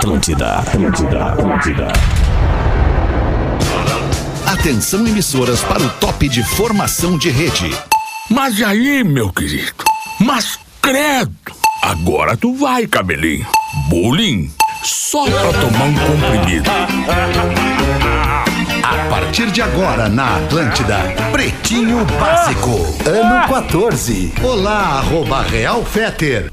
Atlântida, Atlântida, Atlântida. Atenção emissoras para o top de formação de rede. Mas aí, meu querido? Mas credo! Agora tu vai, cabelinho. Bullying? Só pra tomar um comprimido. A partir de agora na Atlântida, Pretinho Básico, ano 14. Olá, arroba Real Feter.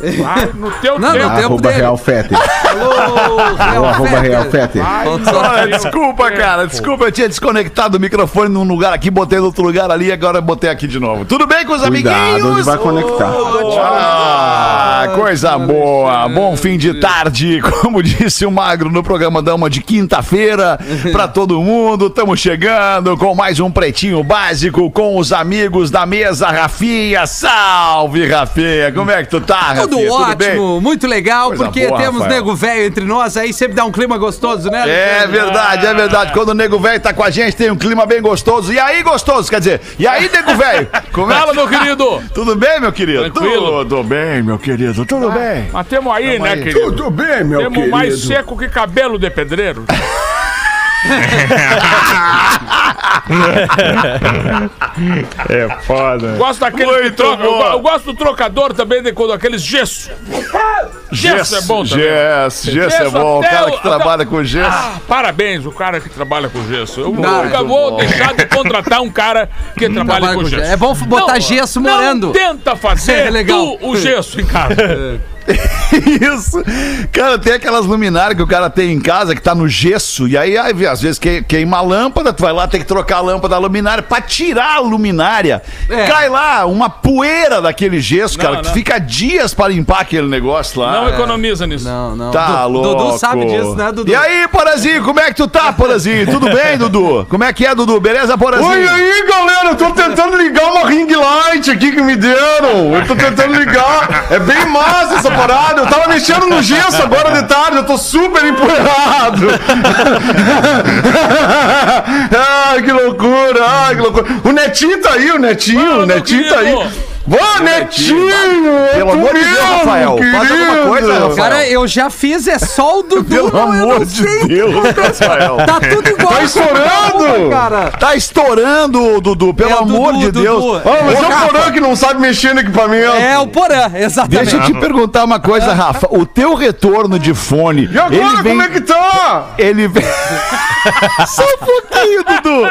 Vai no teu Não, tempo. no tempo Arroba dele. Real Fetter. Alô, Real Arroba Real Fetter. Fetter. Olha, desculpa, cara. Desculpa, eu tinha desconectado o microfone num lugar aqui, botei no outro lugar ali, agora eu botei aqui de novo. Tudo bem com os Cuidado amiguinhos? onde vai conectar. Ah, coisa boa. Bom fim de tarde, como disse o Magro no programa Dama de quinta-feira, pra todo mundo. Estamos chegando com mais um Pretinho Básico com os amigos da mesa, Rafinha. Salve, Rafinha. Como é que tu tá, Rafinha? Tudo ótimo, muito legal, Coisa porque boa, temos Rafael. nego velho entre nós, aí sempre dá um clima gostoso, né? É Alexandre? verdade, é verdade. Quando o nego velho tá com a gente, tem um clima bem gostoso. E aí, gostoso, quer dizer, e aí, nego velho? Como é Fala, meu querido. Tudo bem, meu querido? Tranquilo. Tudo bem, meu querido, tudo bem. Mas temos aí, Tamo né, aí. querido? Tudo bem, meu Temos querido? mais seco que cabelo de pedreiro. É foda. Gosto daquele troca. Eu, eu gosto do trocador também, de quando aqueles gesso. Gesso é bom também. Gesso, gesso é bom. O cara que trabalha com gesso. Ah, parabéns, o cara que trabalha com gesso. Eu Não, nunca vou bom. deixar de contratar um cara que trabalha Trabalha com gesso. gesso. É bom botar Não, gesso não morando. tenta fazer É legal. tu o gesso em casa. Isso. Cara, tem aquelas luminárias que o cara tem em casa que tá no gesso. E aí, aí, às vezes, que- queima a lâmpada, tu vai lá, tem que trocar a lâmpada da luminária. Pra tirar a luminária, É. cai lá uma poeira daquele gesso, Não, cara, que não. fica dias pra limpar aquele negócio lá. Não economiza nisso. Não, não. Tá Du- louco. Dudu sabe disso, né, Dudu? E aí, Porazinho, como é que tu tá, Porazinho? Tudo bem, Dudu? Como é que é, Dudu? Beleza, Porazinho? Oi aí, galera, eu tô tentando ligar uma ring light aqui que me deram. Eu tô tentando ligar. É bem massa essa Eu tava mexendo no gesso agora de tarde, eu tô super empoeirado. ai, que loucura, ai, que loucura. O Netinho tá aí, o Netinho, Fala, o Netinho tá aí. Querido. Vá, Netinho! é Pelo amor de Deus, mesmo, Rafael, faz alguma querido. coisa, Rafael. Cara, eu já fiz, é só o Dudu. Pelo amor de. Deus, Rafael. Tá tudo igual. Tá estourando! cara. Tá estourando, Dudu, pelo É amor Dudu, de Deus. Dudu. Ah, mas Ô, é o Porã que não sabe mexer no equipamento. É o Porã, exatamente. Deixa eu te perguntar uma coisa, Rafa. O teu retorno de fone, E agora, ele vem... como é que tá? Ele vem... Só um pouquinho, Dudu.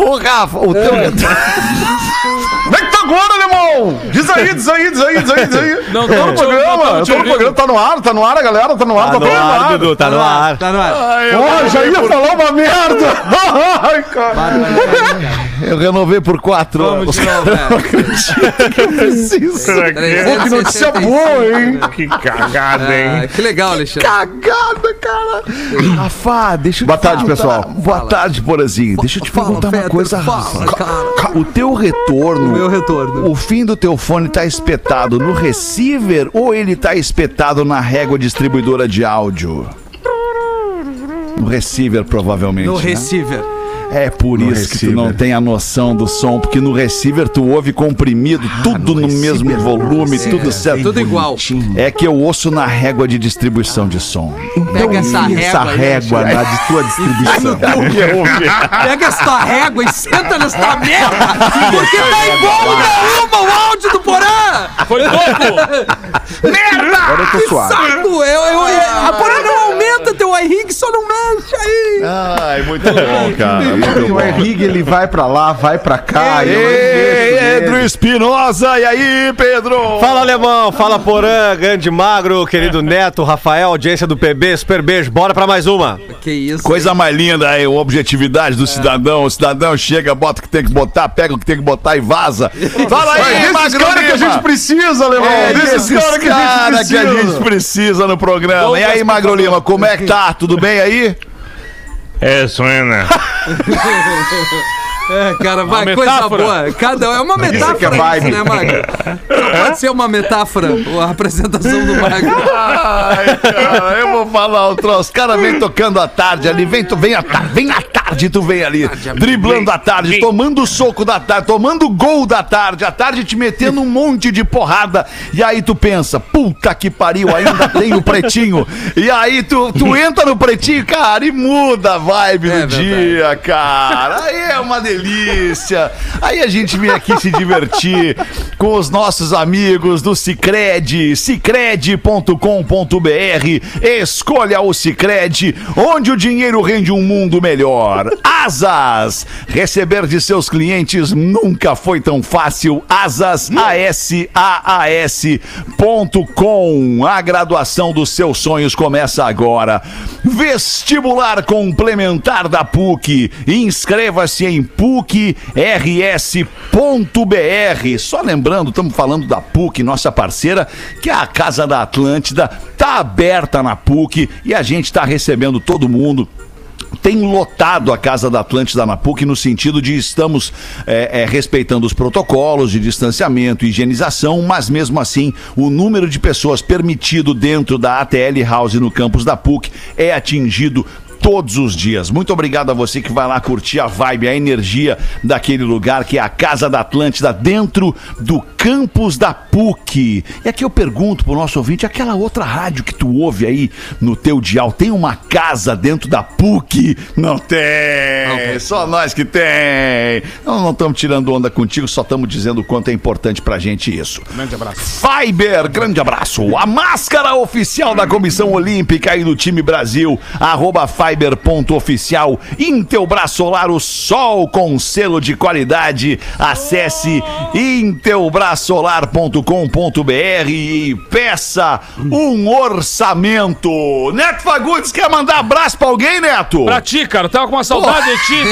Ô, Rafa, o teu retorno... Como é que tá agora, alemão? Diz aí, diz aí, diz aí, diz aí, diz aí. Não tô no não programa, eu tô no programa, tá no ar, tá no ar, a galera, tá no ar, tá, todo mundo no ar. Dudu, tá no ar. Tá no ar. Porra, já ia falar uma merda. Ai, cara. Eu renovei por quatro Vamos anos. de novo, velho. Preciso. Pô, que notícia 365. boa, hein? Que cagada, hein? Ah, que legal, Alexandre. Cagada, cara. Rafa, deixa eu Boa tarde, pessoal. Boa tarde, Porazinho. Deixa eu te Fala, perguntar uma coisa, fala, Rafa. cara. O teu retorno. Meu retorno. O fim do teu fone tá espetado no receiver ou ele tá espetado na régua distribuidora de áudio? No receiver, provavelmente. No né? receiver. É por No isso que tu receiver. não tem a noção do som, porque no receiver tu ouve comprimido, tudo no, mesmo volume, tudo certo. Tudo igual. É que eu ouço na régua de distribuição de som. Pega essa Essa régua. aí, régua na de tua distribuição. Pega essa régua e senta nessa merda. Porque tá igual uma, o áudio do Porã. Foi pouco! Agora eu tô suave. Saco. Eu, eu, eu, a Porã não aumenta teu iRig, só não mexe aí. Ai, muito bom, cara. Muito O bom. Henrique, ele vai pra lá, vai pra cá. Ei, deixo Pedro. Espinosa, e aí, Pedro? Fala alemão, fala Porã, grande magro, querido Neto, Rafael, audiência do PB, super beijo, bora pra mais uma. Que isso. Coisa mais linda aí, a objetividade do cidadão. O cidadão chega, bota o que tem que botar, pega o que tem que botar e vaza. Fala É aí, Magro caras que a gente precisa, alemão. É desses caras que a gente cara que a gente precisa. precisa no programa. E aí, Magro Lima, como é que tá? Tudo bem aí? É, suena. É, cara, vai, Uma coisa metáfora. boa. Cada é uma metáfora que é isso, vibe. né, Magro? Não pode ser uma metáfora a apresentação do Magro. Ai, cara, eu vou falar o troço. Os caras vêm tocando à tarde ali, vem, vem à tarde, vem à tarde. Tarde, tu vem ali, driblando a tarde, tomando o soco da tarde, tomando o gol da tarde, a tarde te metendo um monte de porrada. E aí tu pensa, puta que pariu, ainda tem o pretinho. E aí tu, tu entra no pretinho, cara, e muda a vibe É do dia, cara. Aí é uma delícia. Aí a gente vem aqui se divertir com os nossos amigos do Cicred, cicred.com.br. Escolha o Cicred, onde o dinheiro rende um mundo melhor. Asas, receber de seus clientes nunca foi tão fácil. Asas, A-S-A-A-S ponto com. A graduação dos seus sonhos começa agora. Vestibular complementar da PUC. Inscreva-se em PUCRS.br. Só lembrando, estamos falando da PUC, nossa parceira, que é a Casa da Atlântida, tá aberta na PUC e a gente está recebendo todo mundo tem lotado a Casa da Atlântida na PUC no sentido de estamos é, é, respeitando os protocolos de distanciamento higienização, mas mesmo assim o número de pessoas permitido dentro da ATL House no campus da PUC é atingido todos os dias. Muito obrigado a você que vai lá curtir a vibe, a energia daquele lugar que é a Casa da Atlântida dentro do campus da PUC. E aqui eu pergunto pro nosso ouvinte, aquela outra rádio que tu ouve aí no teu dial, tem uma casa dentro da PUC? Não tem. Só nós que tem. Nós não estamos tirando onda contigo, só estamos dizendo o quanto é importante pra gente isso. Grande abraço. Fiber, grande abraço. A máscara oficial da Comissão Olímpica e do time Brasil, arroba fiber.oficial. Intelbras Solar, o sol com selo de qualidade. Acesse intelbrasolar.com.br e peça um orçamento. Neto Fagundes, quer mandar abraço pra alguém, Neto? Pra ti, cara, eu tava com uma saudade de ti.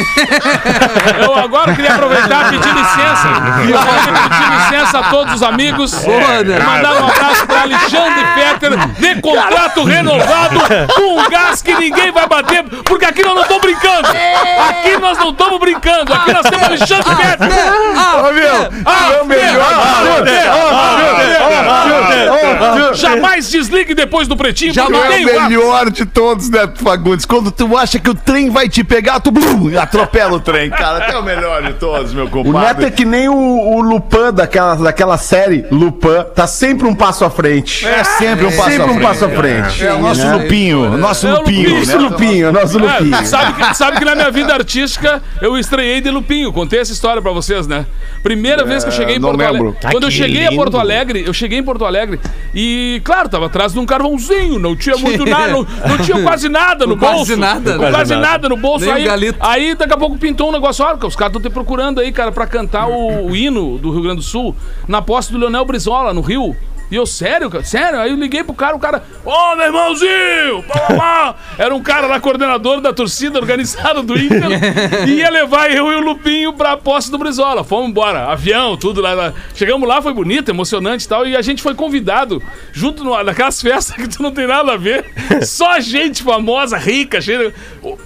Eu agora queria aproveitar e pedir licença. Eu queria pedir licença a todos os amigos. Boa, mandar um abraço pra Alexandre Fetter, de contrato renovado, com um gás que ninguém vai bater, porque aqui nós não estamos brincando. Aqui nós não estamos brincando. Aqui nós temos Alexandre Fetter. Ô, meu, Ah, é o melhor. Jamais desligue depois do pretinho, Tu é o melhor de todos, Neto Fagundes. Quando tu acha que o trem vai te pegar, tu blum, atropela o trem, cara. Tu é o melhor de todos, meu O Neto é compadre. que nem o, o Lupin daquela, daquela série Lupin, tá sempre um passo à frente. É sempre um passo sempre à um frente. passo à frente. É o nosso né? Lupinho, nosso É o Lupinho, Lupinho, né? Isso, Lupinho, nosso Lupinho. É, sabe, que, sabe que na minha vida artística eu estreiei de Lupinho. Contei essa história pra vocês, né? Primeira vez que eu cheguei em Porto lembro. Alegre. Quando eu cheguei a Porto Alegre, eu cheguei em Porto Alegre e, claro, tava atrás de um carvãozinho, não tinha muito nada, não, não tinha quase nada no Quase bolso. nada, Quase, quase nada. no bolso. Nem Aí, galito. aí daqui a pouco pintou um negócio, olha, os caras estão te procurando aí, cara, pra cantar o, o hino do Rio Grande do Sul na posse do Leonel Brizola, no Rio. E eu, sério, cara? Sério? Aí eu liguei pro cara, o cara, ô, meu irmãozinho! pá, pá, pá." Era um cara lá, coordenador da torcida organizada do Inter, e ia levar eu e o Lupinho pra posse do Brizola. Fomos embora, avião, tudo lá, lá. Chegamos lá, foi bonito, emocionante e tal, e a gente foi convidado, junto no, naquelas festas que tu não tem nada a ver, só gente famosa, rica, cheia.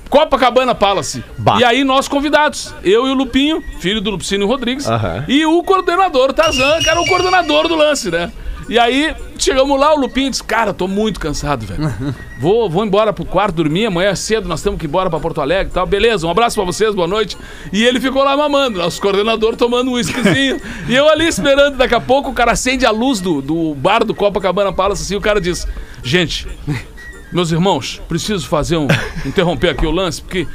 Copacabana Palace. Bah. E aí nós convidados, eu e o Lupinho, filho do Lupicínio Rodrigues, e o coordenador Tarzan, que era o coordenador do lance, né? E aí, chegamos lá, o Lupinho disse, cara, tô muito cansado, velho. Vou, vou embora pro quarto dormir, amanhã cedo nós temos que ir embora pra Porto Alegre e tal. Beleza, um abraço pra vocês, boa noite. E ele ficou lá mamando, nosso coordenador tomando um whiskyzinho. e eu ali esperando, daqui a pouco o cara acende a luz do, do bar do Copacabana Palace, assim, o cara diz, gente, meus irmãos, preciso fazer um. interromper aqui o lance, porque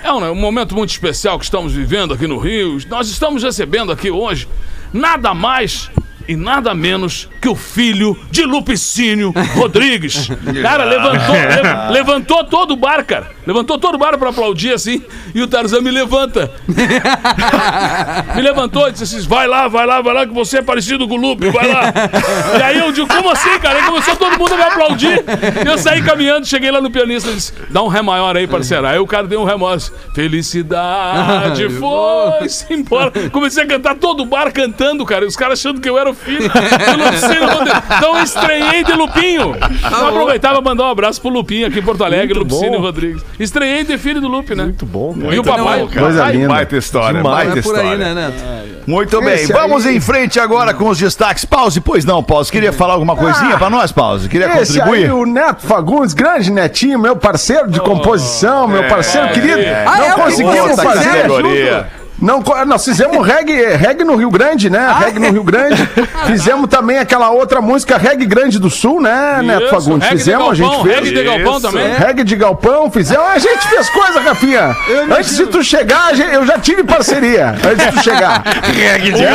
é um, um momento muito especial que estamos vivendo aqui no Rio. Nós estamos recebendo aqui hoje nada mais e nada menos que o filho de Lupicínio Rodrigues. Cara, levantou, le- levantou todo o bar, cara. Levantou todo o bar pra aplaudir assim. E o Tarzan me levanta. me levantou e disse assim: vai lá, vai lá, vai lá, que você é parecido com o Lupe, vai lá. e aí eu digo, como assim, cara? Aí começou todo mundo a me aplaudir. Eu saí caminhando, cheguei lá no pianista e disse: dá um ré maior aí, parceiro. Aí o cara deu um ré maior. Felicidade foi-se embora. Comecei a cantar todo o bar cantando, cara. E os caras achando que eu era o filho do Luciano Rodrigues. Então eu estranhei de Lupinho. Eu aproveitava pra mandar um abraço pro Lupinho aqui em Porto Alegre, Lupicínio Rodrigues. Estreiei de filho do Lupe, né? Muito bom, E o papai, bom, cara. Coisa linda. Baita história, Demais. baita É por aí, história. né, Neto? Muito bem, Esse vamos aí- em frente agora com os destaques. Pause, pois não, Pause. Queria falar alguma coisinha pra nós, Pause? Queria Esse contribuir? aí, o Neto Fagundes, grande netinho, meu parceiro de composição, meu parceiro querido. Ah, não é? conseguimos fazer. categoria. Não, co- nós fizemos reggae, reggae no Rio Grande, né? reggae no Rio Grande. Fizemos também aquela outra música, Reggae Grande do Sul, né, Neto Isso, Fagundes? reggae de Fizemos, a gente galpão, fez. reggae de galpão Isso. também. Reggae de galpão, fizemos. A gente fez coisa, Rafinha. Antes de tu chegar, eu já tive parceria. Antes de tu chegar.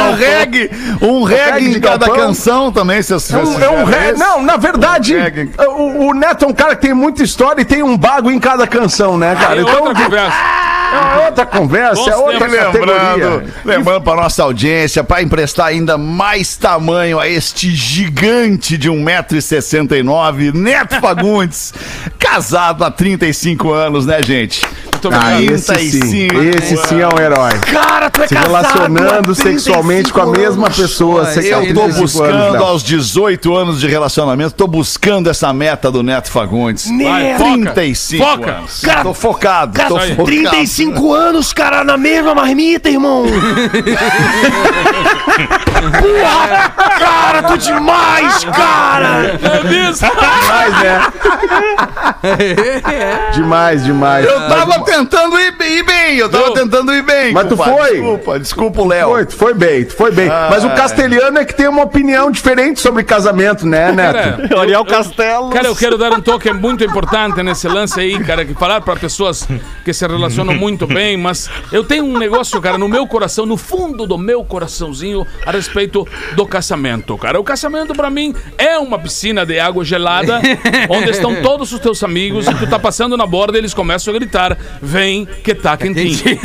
Um reggae, um reggae reggae em de cada galpão. canção também, se vocês É um, é um re... Não, na verdade, reggae. o, o Neto é um cara que tem muita história e tem um bago em cada canção, né, cara? Aí Então, outra conversa. É outra conversa, é outra. Lembrando, categoria. lembrando para nossa audiência, para emprestar ainda mais tamanho a este gigante de 1,69m, Neto Fagundes, casado há 35 anos, né, gente? Ah, esse sim, 35 esse sim é um herói. Cara, tu é Se relacionando sexualmente com a mesma pessoa. Eu tô 35 buscando aos 18 anos de relacionamento, tô buscando essa meta do Neto Fagundes. Foca. 35 Foca. anos. tô focado, tô focado. 35 anos, cara, na mesma marmita, irmão. Porra, cara, tu demais, cara. É isso. Demais, né? demais, demais. Eu tava tentando ir bem, ir bem, eu tava Eu- tentando ir bem. Mas tu compadre. foi? Desculpa, desculpa o Léo. Foi, tu foi bem, tu foi bem. Ah, Mas o é. castelhano é que tem uma opinião diferente sobre casamento, né, Neto? Cara, Ariel Castelo. Cara, eu quero dar um toque muito importante nesse lance aí, cara, que falar para pessoas que se relacionam muito bem, mas eu tenho um negócio, cara, no meu coração, no fundo do meu coraçãozinho, a respeito do casamento, cara. O casamento para mim é uma piscina de água gelada, onde estão todos os teus amigos e tu tá passando na borda e eles começam a gritar: "Vem que tá quentinho".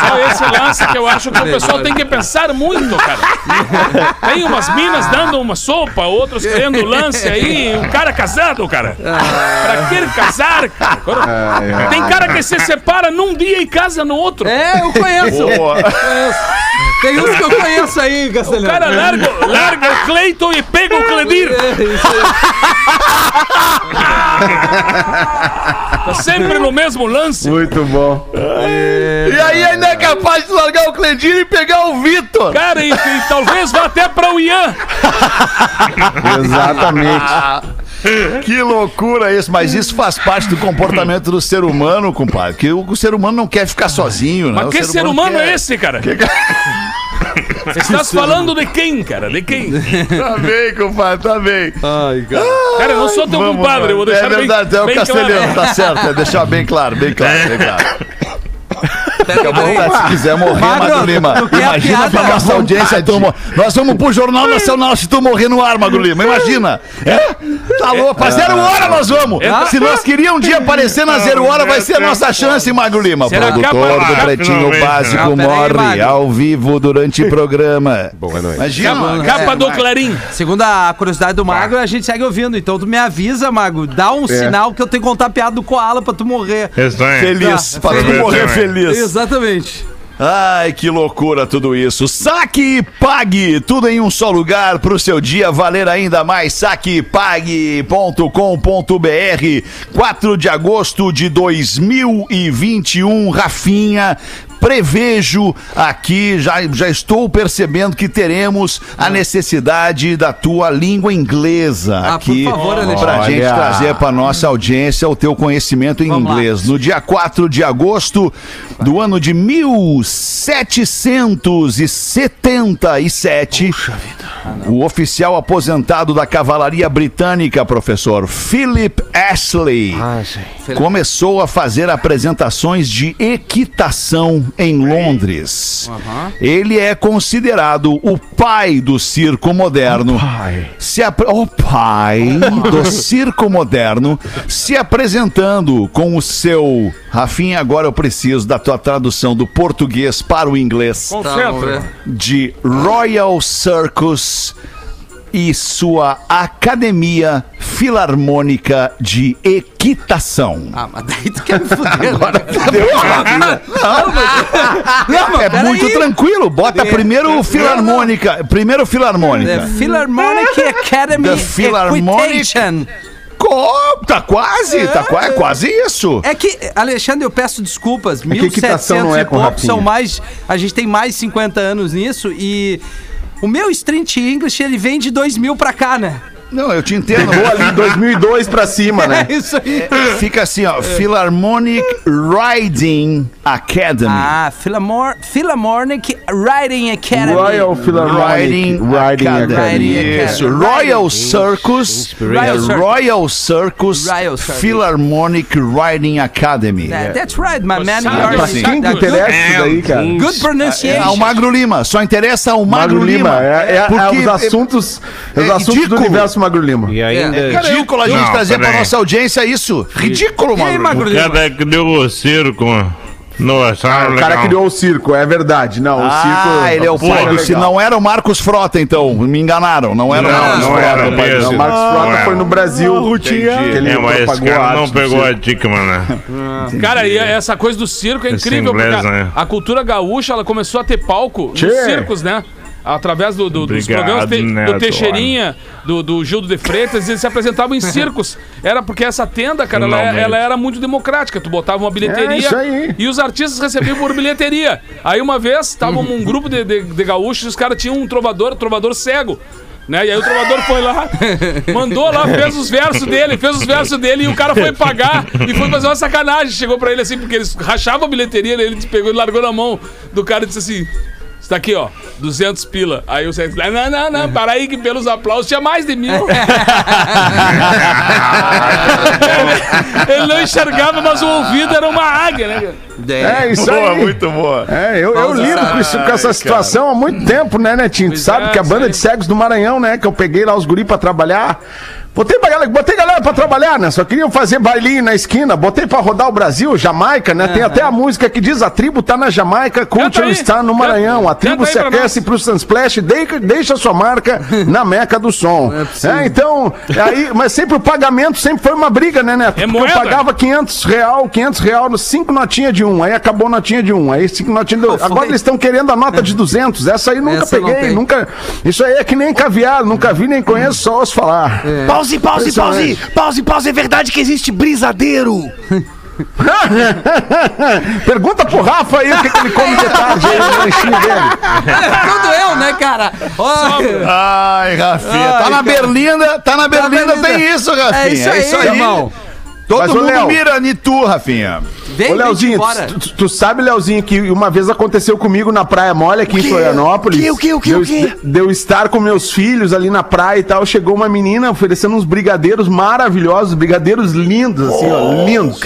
Só esse lance que eu acho que o pessoal tem que pensar muito, cara. Tem umas minas dando uma sopa, outros querendo lance aí, um cara casado, cara. Pra que casar, cara? Agora, Tem cara que se separa num dia e casa no outro. É, eu conheço. Boa. Tem uns que eu conheço aí, O Castelhano. cara larga, larga o Cleiton e pega o Cledir. É, isso aí. Tá sempre no mesmo lance. Muito bom. E aí ainda é capaz de largar o Cledir e pegar o Vitor. Cara, e, e talvez vá até pra o Ian. Exatamente. Que loucura isso, mas isso faz parte do comportamento do ser humano, compadre. Que o, o ser humano não quer ficar sozinho, né? Mas O que ser humano quer- é esse, cara? Estás falando de quem, cara? De quem? Tá bem, compadre, tá bem. Ai, cara. Cara, eu não sou teu Vamos, compadre, eu vou deixar É verdade, bem, é o bem castelhano, claro. tá certo. É deixar bem claro, bem claro, bem claro. Peraí. Se quiser morrer, Magro, Magro Lima, tu imagina pra nossa audiência tu Nós vamos pro Jornal Nacional se tu morrer no ar, Magro Lima, imagina. É? Tá louco, pra zero hora nós vamos. É. Se nós queríamos um dia aparecer na zero hora, vai ser a nossa chance, Magro Lima. Será Produtor capa- do Pretinho Finalmente, Básico né? Morre Magro. ao vivo durante o programa. Boa noite. Imagina. Capa É, do mas- Clarim. Segundo a curiosidade do Mago, a gente segue ouvindo. Então tu me avisa, Mago. Dá um sinal que eu tenho que contar a piada do Koala pra tu morrer. Feliz, Tá. pra tu Feliz morrer feliz. Exatamente. Ai, que loucura tudo isso. Saque e pague, tudo em um só lugar para o seu dia valer ainda mais. Saquepague.com.br 4 de agosto de 2021, Rafinha. Prevejo aqui, já, já estou percebendo que teremos a necessidade da tua língua inglesa Ah, aqui por favor, Alexandre. pra gente Olha. trazer pra nossa audiência o teu conhecimento em Vamos lá. inglês. No dia 4 de agosto do ano de 1777, o oficial aposentado da Cavalaria Britânica, professor Philip Ashley, começou a fazer apresentações de equitação em Londres. Ele é considerado o pai do circo moderno. Se apre- O pai do circo moderno se apresentando com o seu. Rafinha, agora eu preciso da tua tradução do português para o inglês Tá, Concentra. ver. de Royal Circus e sua Academia Filarmônica de Equitação. Ah, mas daí tu quer me fuder. Agora. Não, é peraí. muito tranquilo. Bota primeiro Filarmônica. Primeiro The Filarmônica. Philharmonic Academy The Philharmonic- Equitation. Co- Tá quase, tá qua- é quase isso. É que, Alexandre, eu peço desculpas. equitação 1700 não é e pouco são mais. A gente tem mais de 50 anos nisso e. O meu Street English, ele vem de 2000 pra cá, né? Não, eu te entendo. Pegou ali 2002 pra cima, né? É isso aí. Fica assim, ó. Philharmonic Riding Academy. Ah, Philharmor Philharmonic Riding Academy. Royal Philharmonic Riding, Riding Academy. Academy. Isso. Riding. Royal Circus. Royal é Circus. Royal Circus Royal Circus. Philharmonic Riding Academy. That- That's right, my man. Pra Sim. quem que Good- interessa isso daí, cara? Good É, pronunciation. ao Magro Lima. Só interessa ao Magro, Magro Lima, é, é- é Porque os assuntos, é os assuntos do universo Magro Lima. E ainda. É ridículo a gente Não, trazer pra nossa audiência isso. Ridículo, E aí, Magro. Magro O Lima? cara que deu o circo no acharam O cara criou o circo, é verdade. Não, o circo. Ah, ele é o pai do... Se não era o Marcos Frota, então. Me enganaram. Não era o Não, Marcos não Frota. era o mesmo. Não, o Marcos Ah, Frota é. foi no Brasil. que ele É, mas esse cara não pegou a circo. Dickman, né? Cara, e essa coisa do circo é Esse incrível, inglês, porque a- né? a cultura gaúcha ela começou a ter palco Tchê. nos circos, né? Através do, do- dos Obrigado, programas te- do Teixeirinha, do, do Gildo de Freitas, eles se apresentavam em circos. Era porque essa tenda, cara, ela, Finalmente. ela era muito democrática. Tu botava uma bilheteria É isso aí. e os artistas recebiam por bilheteria. Aí uma vez, tava um grupo de, de, de gaúchos e os caras tinham um trovador, trovador cego. Né? E aí o trovador foi lá, mandou lá, fez os versos dele, fez os versos dele e o cara foi pagar e foi fazer uma sacanagem. Chegou pra ele assim, porque eles rachavam a bilheteria, ele pegou e largou na mão do cara e disse assim: Está aqui, ó, 200 pila. Aí o Sérgio, não, não, não, para aí que pelos aplausos tinha mais de mil. ele, ele não enxergava, mas o ouvido era uma águia, né? cara? É isso Boa, aí. muito boa. É, eu, eu lido com, isso- com essa situação há muito tempo, né, Netinho? Tu sabe é, que a banda aí. de cegos do Maranhão, né? Que eu peguei lá os guri pra trabalhar. Botei, botei galera pra trabalhar, né? Só queriam fazer bailinho na esquina. Botei pra rodar o Brasil, Jamaica, né? Tem até a música que diz: a tribo tá na Jamaica, Culture está no Maranhão. A tribo se aquece pro Sunsplash, deixa, deixa sua marca na meca do som. É, então, aí, mas sempre o pagamento sempre foi uma briga, né, Neto? É Porque moeda. eu pagava 500 real, 500 real cinco notinhas de um. Aí acabou a notinha de um. Aí cinco notinhas de dois. Agora eles estão querendo a nota de 200. Essa aí nunca Essa peguei, nunca. Isso aí é que nem caviar, nunca vi nem conheço, só ouço falar. Pause, pause, pause! Pause, pause! É verdade que existe brisadeiro! Pergunta pro Rafa aí o que, que ele come de tarde aí no lanchinho dele. Tudo eu, né, cara? Ai, Rafinha. Ai, tá na cara. Berlinda, tá na Berlinda, Berlinda. tem isso, Rafinha. É isso aí, irmão. Todo Mas, mundo Léo. mira em tu, Rafinha. Vem, Ô, Leozinho, embora. tu, tu- tu sabe, Leozinho, que uma vez aconteceu comigo na Praia Mole, aqui em Florianópolis. O quê, o quê, o quê, Deu, o quê? deu estar com meus filhos ali na praia e tal. Chegou uma menina oferecendo uns brigadeiros maravilhosos, brigadeiros lindos, assim, ó, lindos.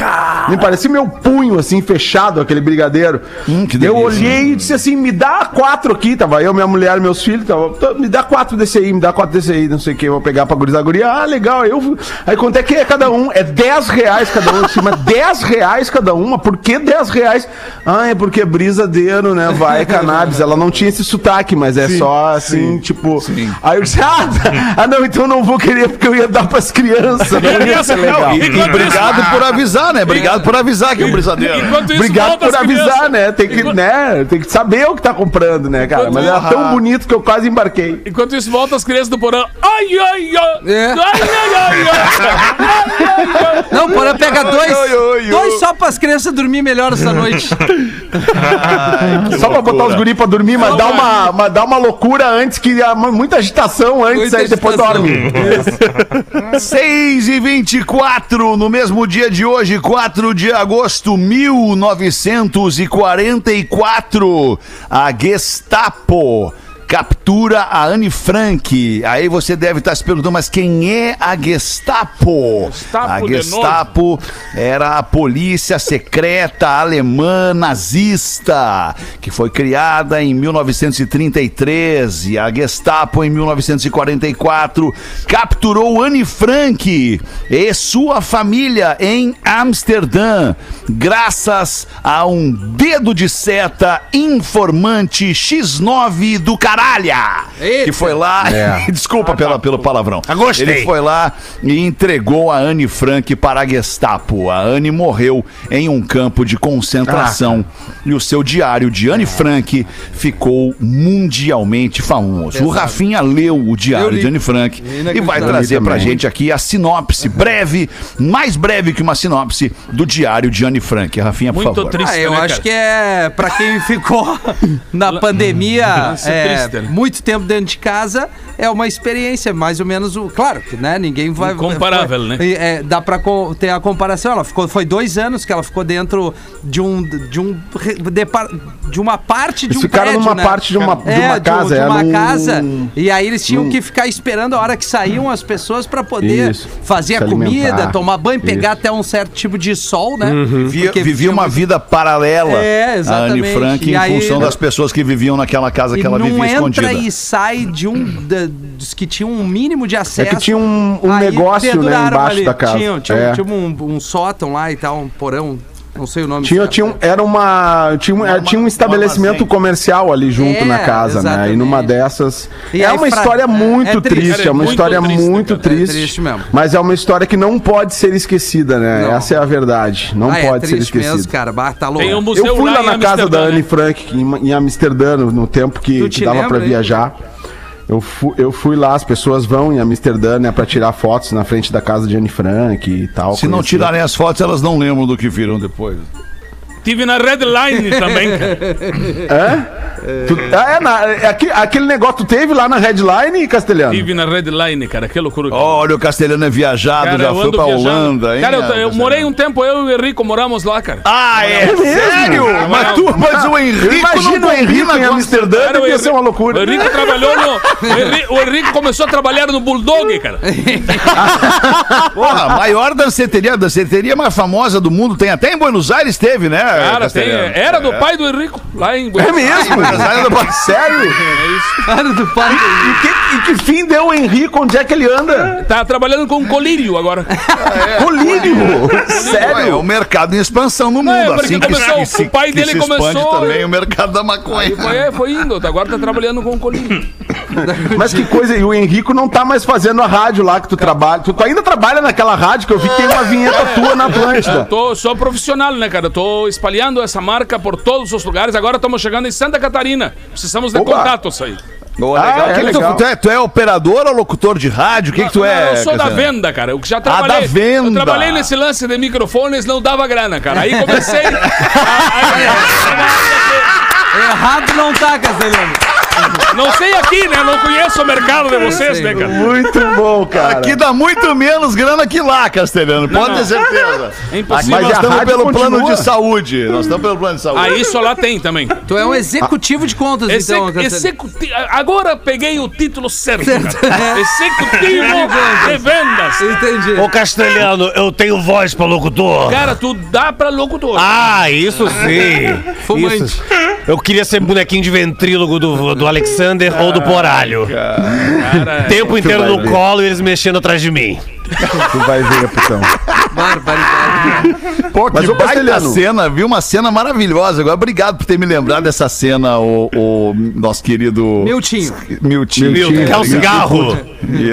Me parecia meu punho, assim, fechado, aquele brigadeiro. Hum, que eu delícia. olhei e disse assim: me dá quatro aqui. Tava eu, minha mulher, meus filhos. Tava, "Tô, me dá quatro desse aí, me dá quatro desse aí, não sei o que. Eu vou pegar pra gurizar guria. Ah, legal. Eu, aí quanto é que é cada um? É 10 reais cada um. Eu disse, Mas 10 reais cada uma? Por que 10 reais? Ah, é porque é brisadeiro, né? Vai cannabis. Ela não tinha esse sotaque, mas é só assim, tipo. Aí eu disse: ah, tá. ah, não, então eu não vou querer porque eu ia dar pras crianças. Não ia ser legal. E, e obrigado por avisar, né? Obrigado por avisar que é um brisadeiro. Enquanto isso, Obrigado por avisar, crianças. né? Tem que, Enquanto- né? Tem que saber o que tá comprando, né, cara? Enquanto Mas era isso- tão bonito que eu quase embarquei. Enquanto isso, volta as crianças do porão. Ai, ai, ai. É. Ai, ai, ai, ai. Não, bora pegar dois. oi, oi, oi. Dois só pras crianças dormir melhor essa noite. Só pra botar os guri pra dormir, mas dá uma, mas dá uma loucura antes que há muita agitação antes, Muita aí depois agitação. dorme. 6 e 24 no mesmo dia de hoje, 4 de agosto 1944, a Gestapo captura a Anne Frank. Aí você deve estar se perguntando, mas quem é a Gestapo? Gestapo a Gestapo era a polícia secreta alemã nazista, que foi criada em 1933 e a Gestapo em 1944 capturou Anne Frank e sua família em Amsterdã, graças a um dedo de seta informante X9 do caralho. Paralha, Eita. que foi lá, desculpa pela, pelo palavrão. Gostei. Ele foi lá e entregou a Anne Frank para a Gestapo. A Anne morreu em um campo de concentração e o seu diário de Anne Frank ficou mundialmente famoso. O Rafinha leu o diário li. de Anne Frank e vai trazer pra gente aqui a sinopse breve, mais breve que uma sinopse do diário de Anne Frank. Rafinha, por Muito favor. triste. Ah, eu né, acho cara? que é pra quem ficou na pandemia é, né? muito tempo dentro de casa, é uma experiência, mais ou menos o. Claro que né, ninguém vai. Incomparável, foi- né? é, dá pra co- ter a comparação. Ela ficou, foi dois anos que ela ficou dentro de um. de um. depar- de uma parte de Eles um ficaram prédio, numa né? parte de uma, de É, uma casa. de, é, uma num- casa. E aí eles tinham num- que ficar esperando a hora que saíam as pessoas pra poder Isso. fazer Se a comida, alimentar. tomar banho, pegar Isso. até um certo tipo de sol, né? Vivia, Porque vivia uma vida paralela É, a Anne. Frank E em aí- função das pessoas que viviam naquela casa E que ela vivia entra e sai de um da- dos que tinham um mínimo de acesso. É que tinha um, um negócio, né, embaixo ali. da casa. Tinha, tinha, É. tinha um, um sótão lá e tal, um porão, não sei o nome. Tinha, tinha, um- era uma, tinha, um, tinha um estabelecimento armazém. comercial ali junto É, na casa, né? E exatamente. numa dessas. E é aí uma fra- história é- muito é triste. triste, Cara, é uma muito história triste, muito cara. É triste. triste mesmo. Mas é uma história que não pode ser esquecida, né? Não. Essa é a verdade. Não Ah, é pode ser triste esquecida. mesmo, cara. Bah, tá louco. Tem um museu Eu fui lá em na casa Amsterdã, da Anne né? Frank, em, em Amsterdã, no, no tempo que, que te dava aí? viajar. Eu fui, eu fui lá, as pessoas vão em Amsterdã, né, pra tirar fotos na frente da casa de Anne Frank e tal. Se não tirarem as fotos, elas não lembram do que viram depois. Tive na Red Line também, cara. Tu- ah, é, na- é aqui- aquele negócio tu teve lá na Headline, Castelhano? Tive na Red Line, cara. Que loucura. Olha, o castelhano é viajado, Cara, já foi pra viajando. Holanda, hein? Cara, eu, eu morei um tempo, eu e o Henrico moramos lá, cara. Ah, é? Sério? Mas, tu, mas o Henrico Imagina não o Henrico em Amsterdã, Cara, devia Henrico- ser uma loucura. O Henrico trabalhou no. O Henrico, o Henrico começou a trabalhar no Bulldog, cara. Porra, a maior danceteria, a danceteria mais famosa do mundo, tem até em Buenos Aires teve, né? Cara, tem, Castelhano? era do pai do Henrico, lá em É Buenos mesmo? Aires do- Sério? Cara do pai. E que, e que fim deu o Henrico? Onde é que ele anda? Tá trabalhando com colírio agora. Colírio! Ué, É Sério? o mercado em expansão no mundo. É, assim que, começou- que se- o pai que dele começou- também o mercado da maconha. Foi, é, foi indo, agora tá trabalhando com colírio. Mas que coisa, e o Henrico não tá mais fazendo a rádio lá que tu trabalha. Tu, tu ainda trabalha naquela rádio que eu vi que tem uma vinheta tua na Eu Atlântida. tô, sou profissional, né, cara? Eu tô espalhando essa marca por todos os lugares. Agora estamos chegando em Santa Catarina. Precisamos de Opa. contatos aí. Ô, legal. Ah, Que que tu- legal. Tu, é, tu é operador ou locutor de rádio? O que, que tu é? eu sou da Cassiano? venda, cara. Eu já trabalhei. Ah, da venda. Eu trabalhei nesse lance de microfones, não dava grana, cara. Aí comecei. a- a- Errado não tá, Castelhano. Não sei aqui, né? Não conheço o mercado de vocês, né, cara? Muito bom, cara. Aqui dá muito menos grana que lá, Castelhano. Pode não. ter certeza. É impossível. nós Mas a estamos pelo plano continua. de saúde. Nós estamos pelo plano de saúde. Aí só lá tem também. Tu é um executivo de contas, Esse, então, Castelhano. executi- Agora peguei o título certo, Certo. cara. Executivo de vendas. Entendi. Ô Castelhano, eu tenho voz pra locutor. Cara, tu dá pra locutor. Ah, isso sim. Fumante. Isso. Eu queria ser bonequinho de ventrílogo do, do Alexander ou do Poralho. Cara, Tempo inteiro no ver. colo e eles mexendo atrás de mim. Tu vai ver, putão. Barbaridade. Pô, que Mas, baita cena, viu? Uma cena maravilhosa. Agora, obrigado por ter me lembrado dessa cena, o, o nosso querido... Miltinho. Miltinho. Miltinho. Quer um cigarro?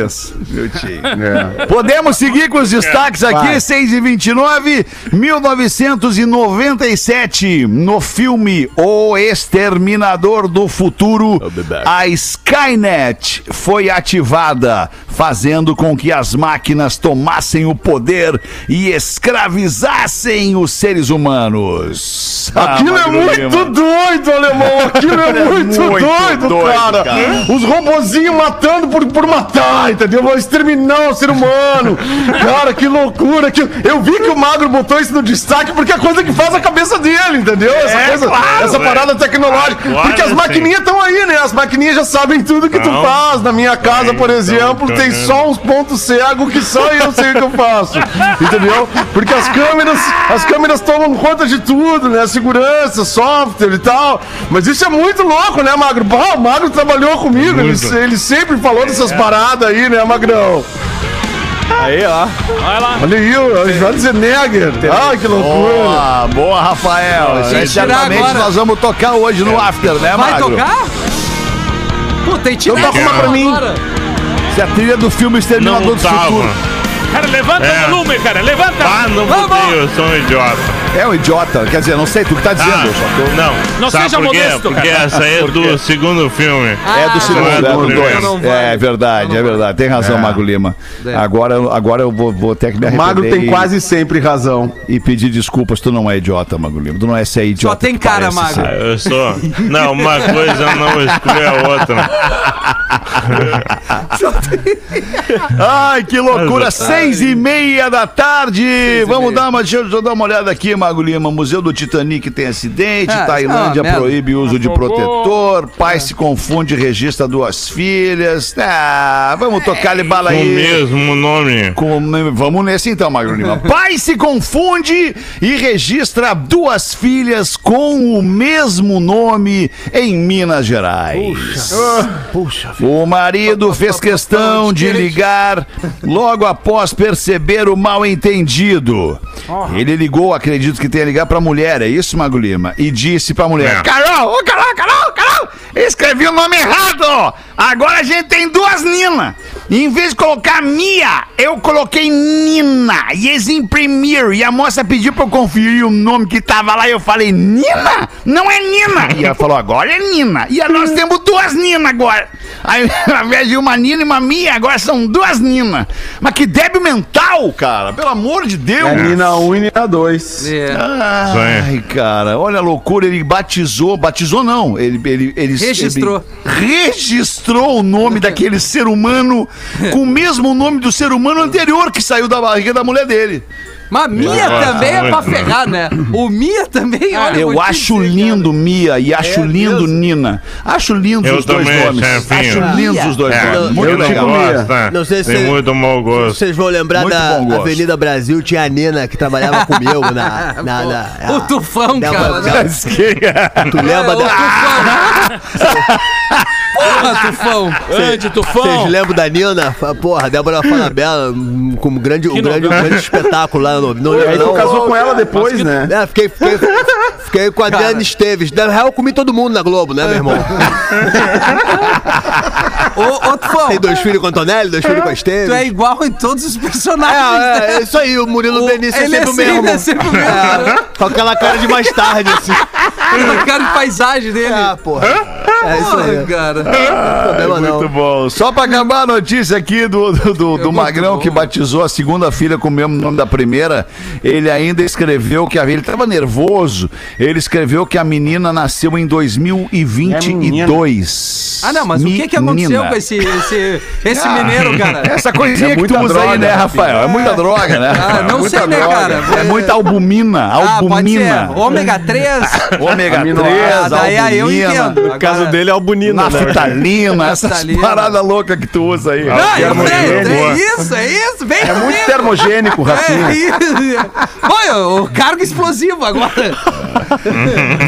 Isso, Miltinho. É. Podemos seguir com os destaques aqui, Vai. 6 e 29 1997, no filme O Exterminador do Futuro, a Skynet foi ativada, fazendo com que as máquinas tomassem o poder e escravizassem os seres humanos. Aquilo Ah, é muito Lima. doido, alemão! Aquilo é muito, muito doido, doido, cara. cara. Os robozinhos matando por, por matar, entendeu? Vão exterminar o ser humano. cara, que loucura. Que... Eu vi que o Magro botou isso no destaque porque é coisa que faz a cabeça dele, entendeu? Essa, É, coisa, claro, essa é. parada tecnológica. Claro, porque as maquininhas estão aí, né? As maquininhas já sabem tudo que tu Não. faz. Na minha casa, por Então, exemplo, tá tem vendo? só uns pontos cegos que só eu sei o que eu faço. Entendeu? Porque as câmeras, as câmeras tomam conta de tudo, né? Segurança, software e tal. Mas isso é muito louco, né, Magro? Bah, o Magro trabalhou comigo, ele, ele sempre falou dessas paradas aí, né, Magrão? Aí, ó. Vai lá. Olha aí, o Schwarzenegger. Ai, que loucura. Boa, boa, Rafael. Ah, É, agora. nós vamos tocar hoje no After, né, Vai Magro? tocar? Puta, e Então toca uma pra mim. agora. Se a trilha do filme Não Exterminador do tava. Futuro. Cara, levanta É. o volume, cara. Levanta. Ah, não Vamos! botei, eu sou um idiota. É um idiota. Quer dizer, não sei tu que tá dizendo. Ah, tô... não. Não Sabe seja por quê? modesto, Porque cara. essa aí é do segundo filme. É do Ah, segundo, é é do primeiro. dois. Não É, vale. é verdade, é verdade. Tem razão, Mago Lima. É. Agora, agora eu vou, vou ter que me O arrepender. Magro tem e- quase sempre razão. E pedir desculpas, tu não é idiota, Mago Lima. Tu não é ser idiota. Só tem cara, Mago. ser. Eu sou. Não, uma coisa não exclui a outra. Ai, que loucura! Seis e meia da tarde. Vamos dar uma, deixa eu dar uma olhada aqui, Mago Lima. Museu do Titanic tem acidente. Ah, Tailândia ah, proíbe o uso de protetor. Pai se confunde e registra duas filhas. Ah, vamos tocar ali bala Com o aí. mesmo nome. Com- vamos nesse então, Magro Lima. Pai se confunde e registra duas filhas com o mesmo nome em Minas Gerais. O marido fez questão de ligar logo após perceber o mal entendido. Ele ligou, acredito que tenha ligado pra mulher, é isso, Mago Lima? E disse pra mulher: É. Carol, ô Carol, Carol, Carol, escrevi o nome errado! Agora a gente tem duas Nina. E em vez de colocar Mia, eu coloquei Nina. E eles imprimiram. E a moça pediu pra eu conferir o nome que tava lá. E eu falei: Nina? Não é Nina. E ela falou: agora é Nina. E nós temos duas Nina agora. Aí, ao invés de uma Nina e uma Mia, agora são duas Nina. Mas que débil mental, cara. Pelo amor de Deus. É Nina 1 e Nina 2. É. Ai, cara, olha a loucura, ele batizou, batizou não, ele, ele, ele Registrou. registrou o nome daquele ser humano com o mesmo nome do ser humano anterior que saiu da barriga da mulher dele. Mas Mia também é pra ferrar, né? O Mia também, olha. Eu acho dizer, lindo Mia e acho É lindo mesmo? Nina. Acho lindos Eu os dois também, nomes. chefinho. Acho lindos os dois É, nomes. eu não legal. gosto, Não sei se Tem muito mau gosto. Vocês vão lembrar Muito da. Avenida Brasil, tinha a Nina que trabalhava comigo na. na, na O Tufão, cara. né? Tu lembra É, o da. Tufão. Porra, Tufão. Grande Vocês lembram da Nina? Porra, Débora Falabella, hum, com um grande, um grande, um grande espetáculo lá no. Não Aí tu não. casou com ela depois, né? É, fiquei, fiquei, fiquei com a Adriana Esteves. Na real, eu comi todo mundo na Globo, né, meu irmão? Ô, ô, Tufão. Tem dois filhos com a Antonelli, dois filhos com a Esteves. Tu é igual em todos os personagens. É, né? é, é isso aí, o Murilo O- Benício é ele é sempre o sempre, mesmo. é sempre o mesmo. né? Com aquela cara de mais tarde, assim. A cara de paisagem dele. Ah, porra. É isso aí. Cara. Problema não. Muito bom. Só pra acabar a notícia aqui do, do, do- do Magrão que batizou a segunda filha com o mesmo nome da primeira, ele ainda escreveu que a ele tava nervoso. Ele escreveu que a menina nasceu em 2022. Ah, não, mas o que que aconteceu Menina. Com esse, esse, esse mineiro, cara? Essa coisinha É que tu usa aí, droga, né, né, Rafael? É muita droga, né? Ah, não É sei, né, cara? É muita albumina. Ah, pode ser. Albumina. Ômega 3. Ômega 3, Ah, daí aí eu albumina. entendo. No caso dele é o bonito, né? Naftalina, essas Naftalina. paradas loucas que tu usa aí. Não, eu Termo- sei, é boa. isso, é isso. Vem É muito termogênico, É Rafinha. isso. Olha, o cargo explosivo agora.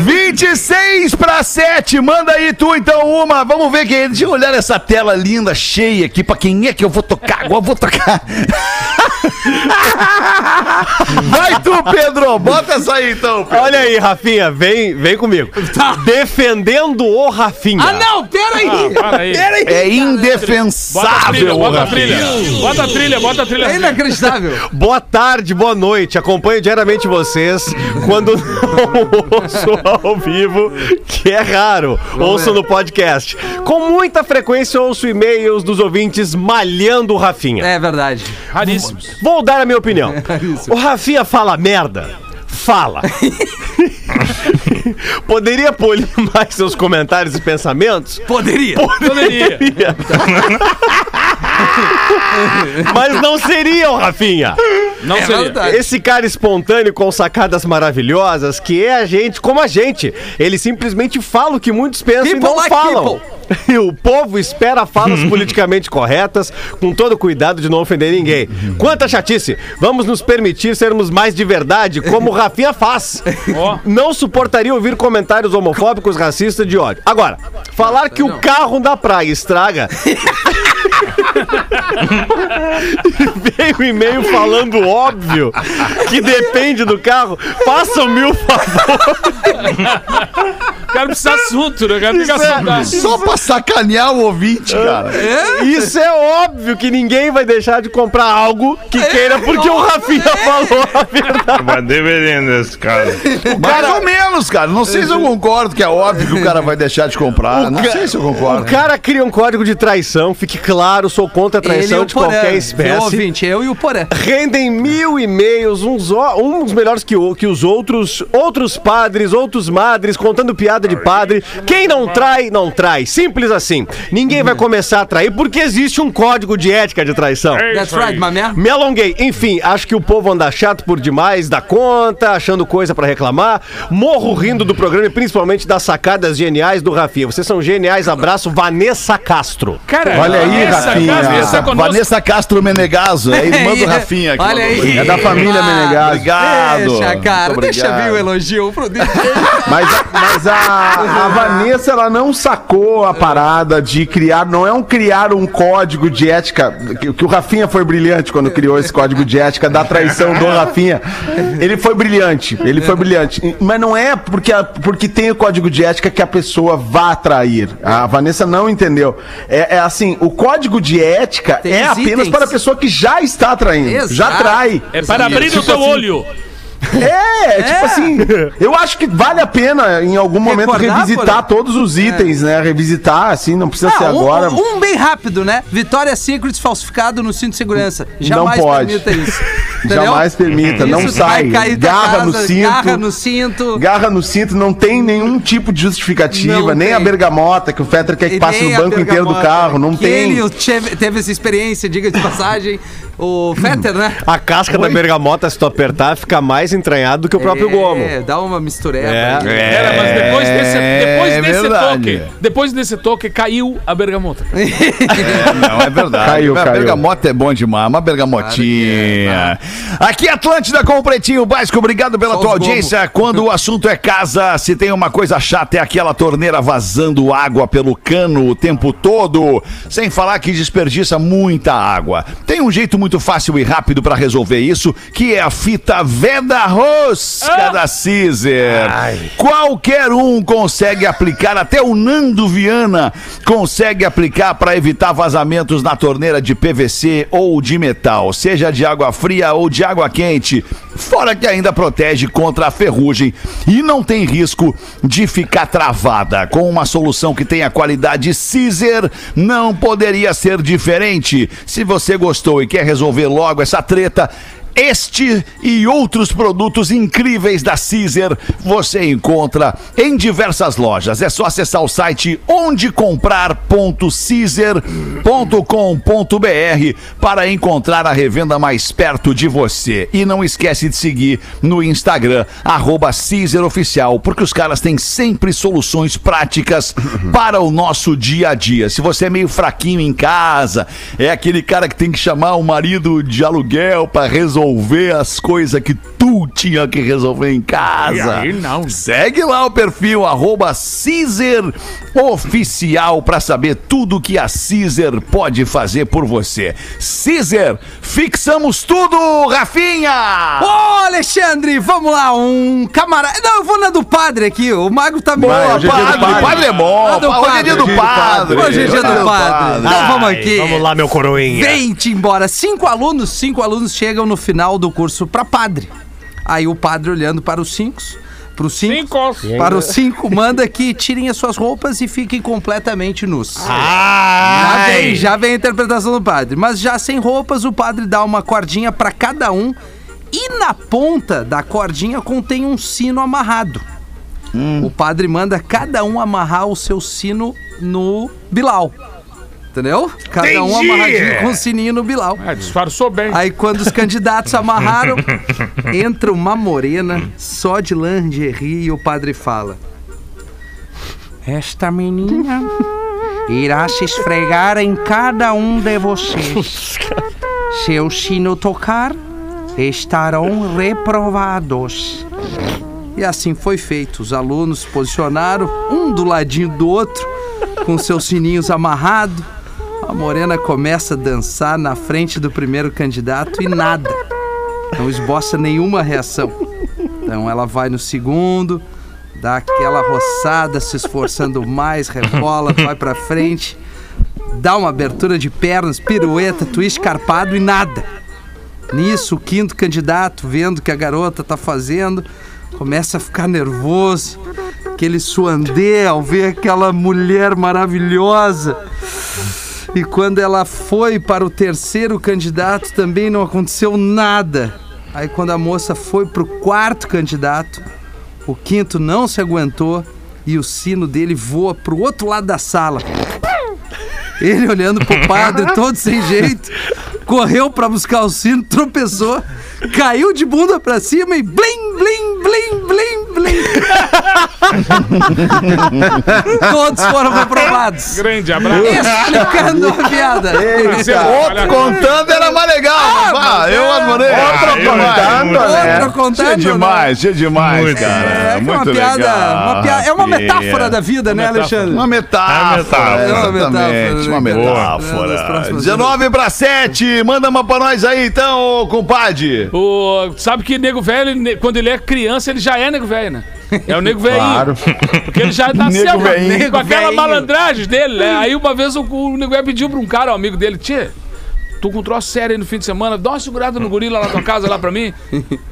26 para 7, manda aí tu então uma. Vamos ver quem é. Deixa eu olhar essa tela linda, cheia aqui. Pra quem é que eu vou tocar? Agora vou tocar. Vai tu, Pedro. Bota essa aí então, Pedro. Olha aí, Rafinha, vem, vem comigo. Defendendo o Rafinha. Ah, não, peraí. Para aí. Peraí. É Bota a trilha, indefensável, bota a trilha. Bota a trilha, bota a trilha. É inacreditável. Boa tarde, boa noite. Acompanho diariamente vocês quando não ouço ao vivo, que é raro. Ouço no podcast. Com muita frequência ouço e-mails dos ouvintes malhando o Rafinha. É verdade. Raríssimos. Vou dar a minha opinião. O Rafinha fala merda? Fala. Poderia polir mais seus comentários e pensamentos? Poderia. Poderia. Mas não seria o Rafinha. Não É seria. verdade. Esse cara espontâneo com sacadas maravilhosas, que é a gente como a gente. Ele simplesmente fala o que muitos pensam People e não like falam. E o povo espera falas politicamente corretas, com todo cuidado de não ofender ninguém. Quanta chatice! Vamos nos permitir sermos mais de verdade, como o Rafinha faz. Não suportaria ouvir comentários homofóbicos, racistas de ódio. Agora, falar que o carro da praia estraga Veio um e-mail falando óbvio que depende do carro. Façam-me o favor. O cara precisa assunto, né? O cara tem que Isso é-. Só pra sacanear o ouvinte, cara. Isso é óbvio que ninguém vai deixar de comprar algo que queira porque o Rafinha falou a verdade. Mas deveria nesse caso. Mais ou menos, cara. Não sei se eu concordo que é óbvio que o cara vai deixar de comprar. Não sei se eu O concordo. cara cria um código de traição, fique claro, sou contra a traição o de Porã. qualquer espécie. ouvinte, eu e o Poré. Rendem mil e-mails, uns, uns melhores que, o- que os outros, outros padres, outros madres, contando piada de padre. Quem não trai, não trai. Simples assim. Ninguém vai começar a trair porque existe um código de ética de traição. That's right, my man. Me alonguei. Enfim, acho que o povo anda chato por demais da conta, achando coisa pra reclamar. Morro rindo do programa e principalmente das sacadas geniais do Rafinha. Vocês são geniais. Abraço, Vanessa Castro. Cara, Olha aí, essa Rafinha. conosco. Vanessa Castro Menegaso, é irmã do Rafinha. aqui. Olha aí. É da família Menegaso. Obrigado. Deixa, cara. Muito Deixa obrigado. vir o elogio pro DJ. Mas, a, mas a, a Vanessa, ela não sacou a parada de criar, não é um criar um código de ética, que, que o Rafinha foi brilhante quando criou esse código de ética da traição do Rafinha. Ele foi brilhante, ele foi brilhante. Mas não é porque, a- porque tem o código de ética que a pessoa vá trair. A Vanessa não entendeu. É, é assim, o código de ética Tem é apenas itens. para a pessoa que já está traindo, já Exato. trai. É para abrir Tipo o teu assim, olho. É, tipo assim, eu acho que vale a pena em algum momento Recordar, revisitar Porã? todos os itens, né? Revisitar, assim, não precisa ser Ah, um, agora. um- um bem rápido, né? Vitória Secret falsificado no cinto de segurança. Não Jamais pode. permita isso. Jamais permita, não Isso sai. Garra no casa, cinto. Garra no cinto. Garra no cinto, não tem nenhum tipo de justificativa, Não nem tem. a bergamota que o Fetter quer que E passe no banco inteiro do carro, não que tem. Ele teve, teve essa experiência, diga de passagem. O Fetter, né? A casca da bergamota, se tu apertar, fica mais entranhado do que o próprio gomo. É, dá uma mistureba. É. Cara, mas depois desse, depois É desse verdade. toque, depois desse toque, caiu a bergamota. Não, é verdade. Caiu, a caiu. bergamota é bom demais, uma bergamotinha. Aqui Atlântida com o Pretinho Básico, obrigado pela Só tua os audiência. Quando o assunto é casa, se tem uma coisa chata é aquela torneira vazando água pelo cano o tempo todo, sem falar que desperdiça muita água. Tem um jeito muito fácil e rápido para resolver isso, que é a fita Veda Rosca da Caesar. Qualquer um consegue aplicar, até o Nando Viana consegue aplicar para evitar vazamentos na torneira de PVC ou de metal, seja de água fria ou de água quente. Fora que ainda protege contra a ferrugem e não tem risco de ficar travada. Com uma solução que tem a qualidade Caesar, não poderia ser diferente. Se você gostou e quer resolver logo essa treta, este e outros produtos incríveis da Caesar você encontra em diversas lojas. É só acessar o site ondecomprar.caesar.com.br para encontrar a revenda mais perto de você. E não esquece de seguir no Instagram, arroba Caesar Oficial, porque os caras têm sempre soluções práticas para o nosso dia a dia. Se você é meio fraquinho em casa, é aquele cara que tem que chamar o marido de aluguel para resolver as coisas que tu tinha que resolver em casa. E aí não. Segue lá o perfil arroba Caesar Oficial para saber tudo que a Caesar pode fazer por você. Caesar, fixamos tudo, Rafinha! Ô, Alexandre, vamos lá, um camarada. Não, eu vou na do padre aqui, o mago tá bom. Vai, hoje é dia do Padre, padre. padre é bom, Ah, do hoje é dia do padre. padre. Hoje é dia do padre. Então vamos aqui. Vamos lá, meu coroinha. Vem-te embora. Cinco alunos, cinco alunos chegam no final do curso para padre. Aí o padre olhando para os cinco, para os cinco, Cinco. para os cinco, manda que tirem as suas roupas e fiquem completamente nus. Já Ai! vem, já vem a interpretação do padre. Mas já sem roupas, o padre dá uma cordinha para cada um e na ponta da cordinha contém um sino amarrado. O padre manda cada um amarrar o seu sino no bilau. Entendeu? Cada um Entendi. amarradinho com o sininho no bilau. Ah, disfarçou bem. Aí quando os candidatos amarraram, entra uma morena só de lingerie e o padre fala: Esta menina irá se esfregar em cada um de vocês. Se o sino tocar, estarão reprovados. E assim foi feito. Os alunos se posicionaram, um do ladinho do outro, com seus sininhos amarrados. Morena começa a dançar na frente do primeiro candidato e nada. Não esboça nenhuma reação. Então ela vai no segundo, dá aquela roçada, se esforçando mais, rebola, vai pra frente, dá uma abertura de pernas, pirueta, twist carpado e nada. Nisso, o quinto candidato, vendo o que a garota tá fazendo, começa a ficar nervoso. Aquele suandê ao ver aquela mulher maravilhosa. E quando ela foi para o terceiro candidato, também não aconteceu nada. Aí, quando a moça foi para o quarto candidato, o quinto não se aguentou e o sino dele voa pro outro lado da sala. Ele olhando pro padre, todo sem jeito, correu pra buscar o sino, tropeçou, caiu de bunda pra cima e blim, blim, blim, blim, blim. Todos foram reprovados. Grande abraço. Explicando a piada. Outro contando era mais legal. Ah, eu adorei. Outro eu contando, né? Outro contando, Tinha demais, tinha demais, Muito cara. É, que é Muito uma piada, legal. uma piada- é uma metáfora Rafinha. da vida, né, Alexandre? Uma metáfora, É uma metáfora. É uma exatamente, metáfora, uma né, cara? metáfora. É, das próximas 19 para 7, manda uma pra nós aí então, compadre. O, sabe que nego velho, ele- quando ele é criança, ele já é nego velho, né? É o nego velhinho. Claro. Porque ele já tá Nego sempre velhinho. com aquela malandragem dele, né? Aí uma vez o, o nego velho pediu pra um cara, um amigo dele, Tchê, tô com um troço sério aí no fim de semana, dá uma segurada no gorila lá na tua casa, lá pra mim.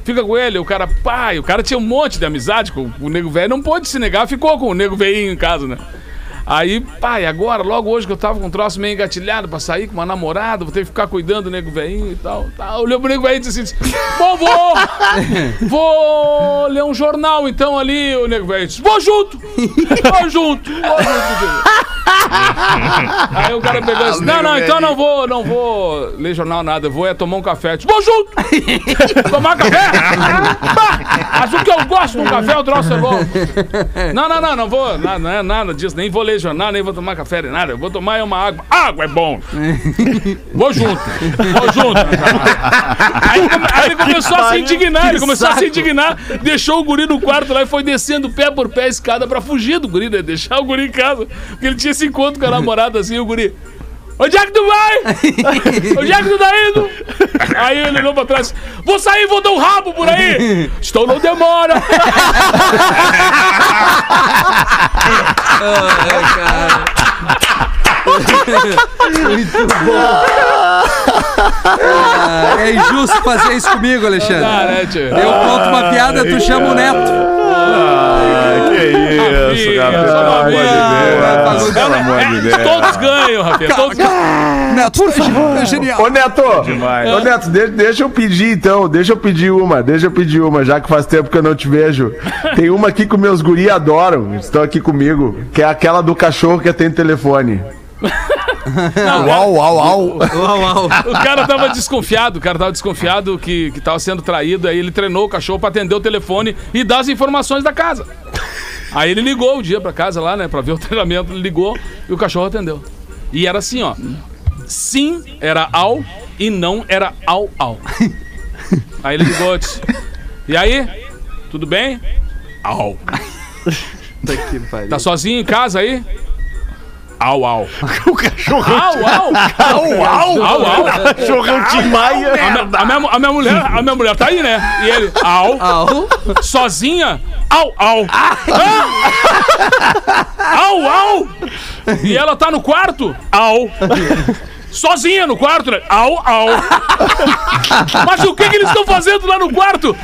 Fica com ele. O cara, pai, o cara tinha um monte de amizade com o nego velho, não pôde se negar, ficou com o nego velhinho em casa, né? Aí, pai, agora, logo hoje que eu tava com um troço meio engatilhado pra sair com uma namorada, vou ter que ficar cuidando do nego velhinho e tal. Tá. Olhou pro nego velhinho e disse assim: Bom, vou, vou ler um jornal então ali. O nego velho disse: Vou junto, vou junto, vou junto. Aí o cara pegou e disse: Não, não, então não vou, não vou ler jornal nada, eu vou é tomar um café. Disse, vou junto! tomar café? Bah, mas o que eu gosto de um café, o troço é bom. Não, não, não, não vou, nada, não é nada disso, nem vou ler jornal, nem vou tomar café, nem nada. Eu vou tomar uma água. Água é bom. Vou junto, vou junto. Aí, come- aí ele começou a se indignar, ele começou a se indignar, deixou o guri no quarto lá e foi descendo pé por pé a escada pra fugir do guri, né? Deixar o guri em casa. Porque ele tinha esse encontro com a namorada assim, o guri. Onde é que tu vai? Onde é que tu tá indo? Aí ele olhou pra trás. Vou sair, vou dar um rabo por aí. Estou, não demora. Ah, é injusto fazer isso comigo, Alexandre. Ah, né? Eu conto uma piada, tu chama o neto. Isso, Rafinha, só Pelo amor de. Deus. Pelo amor de É, Deus. todos ganham, Rafinha. Todos ganham. Neto, por favor. É genial. Ô Neto, Demais. ô Neto, de- deixa eu pedir então, deixa eu pedir uma, deixa eu pedir uma, já que faz tempo que eu não te vejo. Tem uma aqui que meus guri adoram, estão aqui comigo, que é aquela do cachorro que tem telefone. Uau, uau, uau. Uau, uau. O cara tava desconfiado, o cara tava desconfiado que, que tava sendo traído, aí ele treinou o cachorro pra atender o telefone e dar as informações da casa. Aí ele ligou o dia pra casa lá, né, pra ver o treinamento, ele ligou e o cachorro atendeu. E era assim, ó. Sim era ao e não era ao ao. Aí ele ligou e disse, e aí? Tudo bem? Au. Tá sozinho em casa aí? Au, au. O cachorro. Au, au. Au, au. Au, au. Cachorrão de Maia. A minha, a, minha, a minha mulher, a minha mulher tá aí, né? E ele, au, Au. sozinha, au, au. Hã? Au, au. E ela tá no quarto, au. Sozinha no quarto, né? Au, au. Mas o que que eles estão fazendo lá no quarto?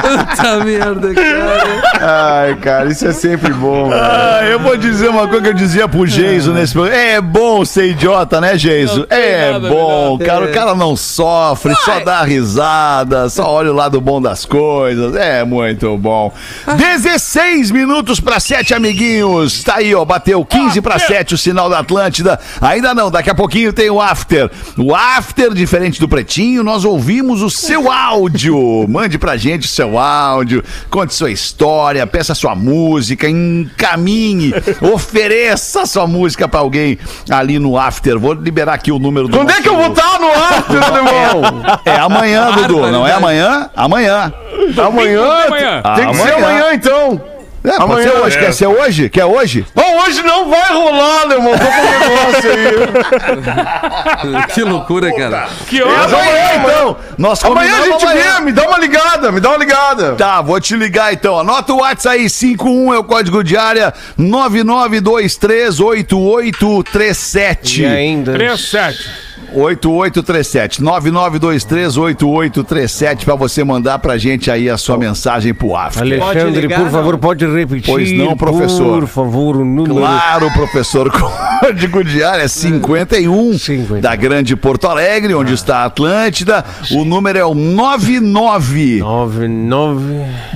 Puta merda, cara. Ai, cara, isso é sempre bom. Ah, eu vou dizer uma coisa que eu dizia pro Geiso nesse programa. É bom ser idiota, né, Geiso? É nada bom, melhor. cara. O cara não sofre, só dá risada, só olha o lado bom das coisas. É muito bom. 16 minutos para 7, amiguinhos. Tá aí, ó. Bateu 15 para 7 o sinal da Atlântida. Ainda não, daqui a pouquinho tem o after. O after, diferente do pretinho, nós ouvimos o seu áudio. Mande pra gente o seu áudio, conte sua história, peça sua música, encaminhe, ofereça sua música pra alguém ali no after. Vou liberar aqui o número do. Quando é nosso- que eu vou estar no after, irmão? É amanhã, Dudu. Não é amanhã? Amanhã. Amanhã? Tem que ser amanhã, então. É, pode Amanhã, ser hoje. é. Quer ser hoje? Quer hoje? Bom, hoje não vai rolar, meu irmão. Tô com um negócio aí. que loucura, cara. Que hora? amanhã, então. Nós Amanhã a gente amanhã. vê, me dá uma ligada, me dá uma ligada. Tá, vou te ligar então. Anota o WhatsApp aí, 51 é o código de área 99238837. E ainda. 37. 8837 99238837 pra você mandar pra gente aí a sua mensagem pro After. Alexandre, ligar, por não? favor, pode repetir. Pois não, professor. Por favor, o número. Claro, professor. Código de área 51 51. da Grande Porto Alegre, onde está a Atlântida. O número é o 99 9, 9,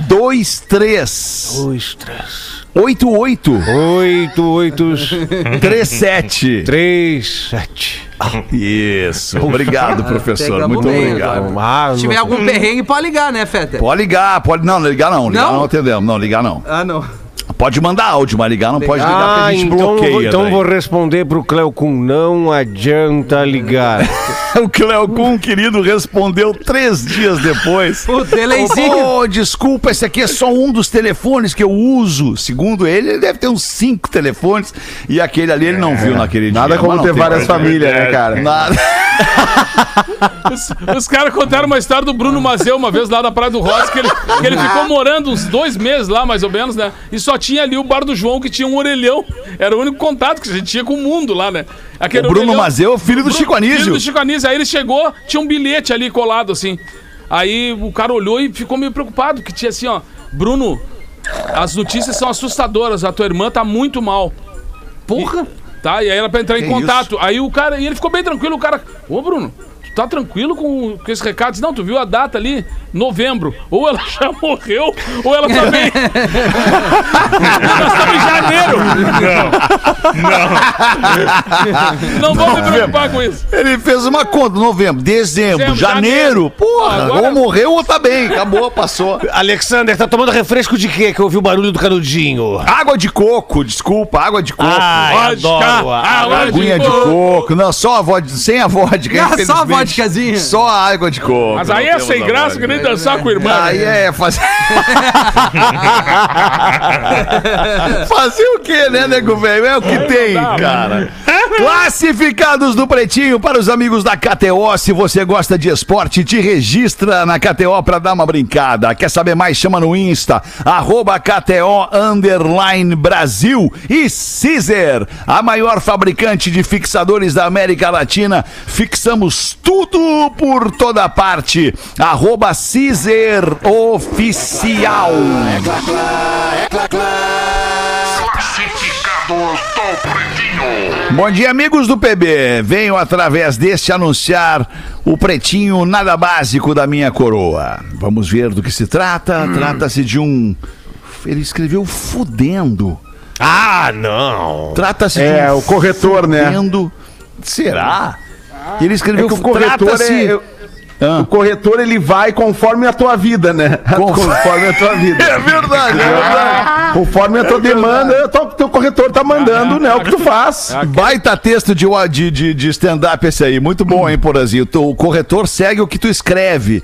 23 2, 3. 88 8, 8, 37. 3, 7. Isso. Obrigado, professor. Muito bem, obrigado. Ah, Se tiver algum perrengue, pode ligar, né, Feta? Pode ligar, pode. Não, ligar não. Ligar Não? não, atendemos. Não, ligar não. Ah, não. Pode mandar áudio, mas ligar não pode ligar porque Ah, a gente então, bloqueia. vou, então daí. vou responder pro Cleocum. Não adianta ligar. O Cleocum, querido, respondeu três dias depois. O delayzinho. Oh, desculpa, esse aqui é só um dos telefones que eu uso. Segundo ele, ele deve ter uns cinco telefones. E aquele ali ele não viu naquele dia. Nada como ter várias famílias, né, cara? Nada. Os, os caras contaram uma história do Bruno Mazeu uma vez lá na Praia do Rosa, que ele, que ele ficou morando uns dois meses lá, mais ou menos, né? E só tinha ali o bar do João, que tinha um orelhão. Era o único contato que a gente tinha com o mundo lá, né? Aquele O Bruno orelhão- Mazeu, filho do Bruno- Chico Anísio. Filho do Chico Anísio. Aí ele chegou, tinha um bilhete ali colado, assim. Aí o cara olhou e ficou meio preocupado, que tinha assim, ó... Bruno, as notícias são assustadoras, a tua irmã tá muito mal. Porra. Tá, e aí ela pra entrar em Que contato. Aí o cara, e ele ficou bem tranquilo, o cara, ô Bruno, tá tranquilo com, com esse recado? Não, tu viu a data ali? Novembro. Ou ela já morreu, ou ela tá bem. Nós estamos em janeiro. Não. Não vou me preocupar com isso. Ele fez uma conta, novembro, dezembro, Dezembro, janeiro. janeiro. Porra, Agora- ou morreu ou tá bem. Acabou, passou. Alexander, tá tomando refresco de quê? Que eu ouvi o barulho do canudinho. Água de coco, desculpa, água de coco. Ai, Vodka, adoro. água Aguinha de coco. Não, só a vodka, sem a vodka. Ah, só a infelizmente. Vodkazinha. Só a água de coco. Mas aí é sem graça que nem dançar com a irmã. Aí né? é fazer. fazer o quê, né, nego velho? É o que tem, dá, cara. Classificados do Pretinho para os amigos da KTO. Se você gosta de esporte, te registra na KTO para dar uma brincada. Quer saber mais? Chama no Insta, arroba KTO Underline Brasil e Caesar, a maior fabricante de fixadores da América Latina. Fixamos tudo por toda parte. Arroba Caesar Oficial. Bom dia, amigos do PB. Venho através deste anunciar o pretinho nada básico da minha coroa. Vamos ver do que se trata. Trata-se de um. Ele escreveu fudendo. Ah, não. Trata-se de É, um o corretor, né? fudendo. Será? Ele escreveu É que o corretor é. Ah. O corretor ele vai conforme a tua vida, né? Conforme a tua vida. É verdade, é verdade. Conforme a tua demanda, o teu, corretor tá mandando, né? O que tu faz. Baita texto de, de, de, de stand-up esse aí. Muito bom, hein, Porazinho? O corretor segue o que tu escreve.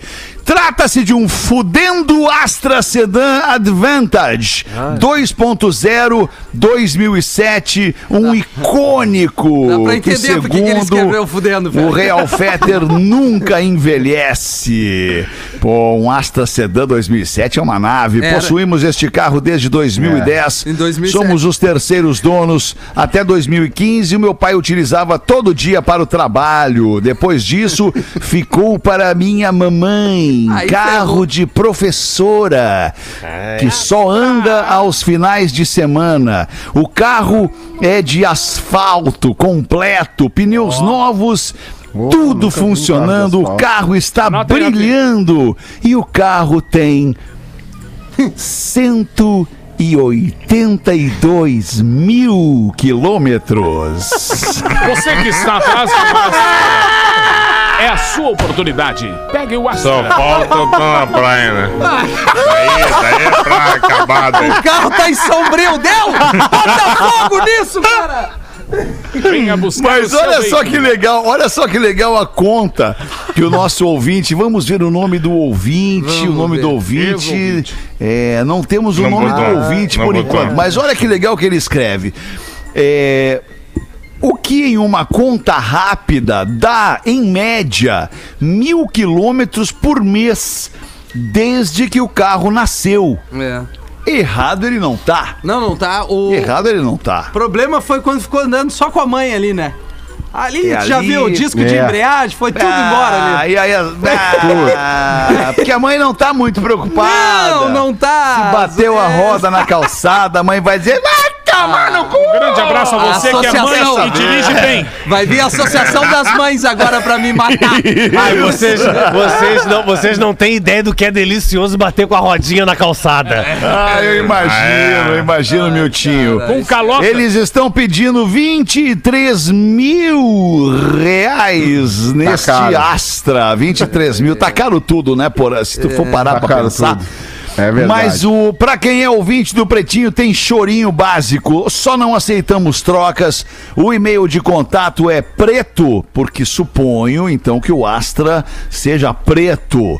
Trata-se de um fudendo Astra Sedan Advantage 2.0 2007, um icônico. Dá pra entender que que ele escreveu fudendo, velho. O Real Fetter nunca envelhece. Pô, um Astra Sedan 2007 é uma nave. Era. Possuímos este carro desde 2010. É, em 2007. Somos os terceiros donos. Até 2015, o meu pai utilizava todo dia para o trabalho. Depois disso, ficou para minha mamãe. Aí carro ferrou. de professora. Que só anda aos finais de semana. O carro é de asfalto completo, pneus novos. Tudo vi um funcionando, o carro está Anota aí, brilhando e o carro tem 182 mil quilômetros. Você que está atrás de nós, é a sua oportunidade. Pegue o Só Astra. falta eu tô na praia, né? Daí, daí é pra acabar, daí. O carro tá em sombrio, deu? Bota fogo nisso, cara! Venha buscar Mas olha só veículo. que legal, olha só que legal a conta que o nosso ouvinte. Vamos ver o nome do ouvinte, Vamos o nome ver. do ouvinte. É, não temos o Não nome botou. do ouvinte Não por botou. enquanto. Mas olha que legal que ele escreve. É, o que em uma conta rápida dá, em média, mil quilômetros por mês desde que o carro nasceu? É. Errado ele não tá. Não, não tá. O Errado ele não tá. problema foi quando ficou andando só com a mãe ali, né? Ali, É tu já ali, viu o disco de é. embreagem, foi tudo embora ali. Aí, aí, ah, porque a mãe não tá muito preocupada. Não, não tá. Bateu a roda na calçada, a mãe vai dizer, vai tomar no cu. Um grande abraço a você que é mãe e dirige bem. Vai vir a Associação das Mães agora pra me matar. Ai, vocês, vocês, não, vocês não têm ideia do que é delicioso bater com a rodinha na calçada. Ah, eu imagino, eu imagino, Miltinho. Com calota. Eles estão pedindo 23 mil reais neste caro. Astra. 23 mil. Tá caro tudo, né, Porã? Se tu for parar Tá pra pensar. tudo. É verdade. Mas o para quem é ouvinte do Pretinho tem chorinho básico. Só não aceitamos trocas. O e-mail de contato é preto, porque suponho então que o Astra seja preto.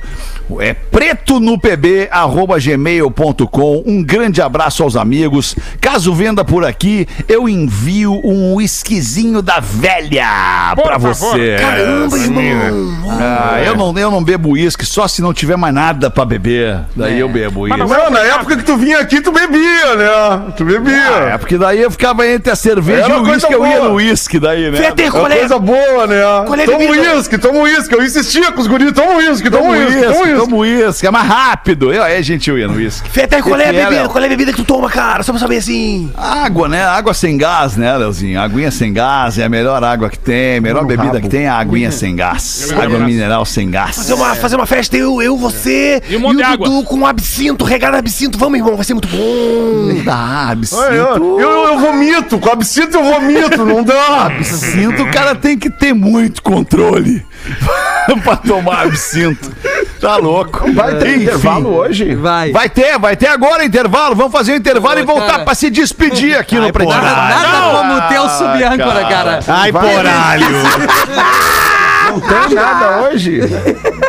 É preto no pb arroba gmail.com. Um grande abraço aos amigos. Caso venda por aqui, eu envio um whiskyzinho da velha favor. você. Caramba, irmão. Ah, eu não, eu não bebo uísque só se não tiver mais nada pra beber. Daí eu bebo uísque. Não, na época que tu vinha aqui, tu bebia, né? Tu bebia. É, porque daí eu ficava entre a cerveja Era e o coisa uísque, eu ia boa. no uísque daí, né? Feter, É é? coisa boa, né? É toma uísque, toma uísque. Eu insistia com os guris, toma uísque, toma uísque, toma uísque, uísque. toma uísque, é mais rápido. Eu, é, gente, eu ia no uísque. Feter, qual é a bebida? Qual é a bebida que tu toma, cara? Só pra saber assim. Água, né? Água sem gás, né, Leozinho? Aguinha sem gás é a melhor água que tem, a melhor bebida que tem é a aguinha sem gás. Água mineral sem gás. Fazer uma, fazer uma festa, eu, eu, você E um monte de o água. Dudu com um absinto, regado a absinto. Vamos, irmão, vai ser muito bom. Ah, absinto. Olha, Eu, eu, eu vomito, com absinto eu vomito, não dá. Absinto, o cara tem que ter muito controle pra tomar absinto. Tá louco. Vai ter Enfim. intervalo hoje? Vai. Vai ter, vai ter agora intervalo. Vamos fazer o intervalo Ô, e voltar cara. pra se despedir aqui no Pretinho. Nada, nada como ter o sub-âncora, cara. Ai, poralho. Não tem nada hoje?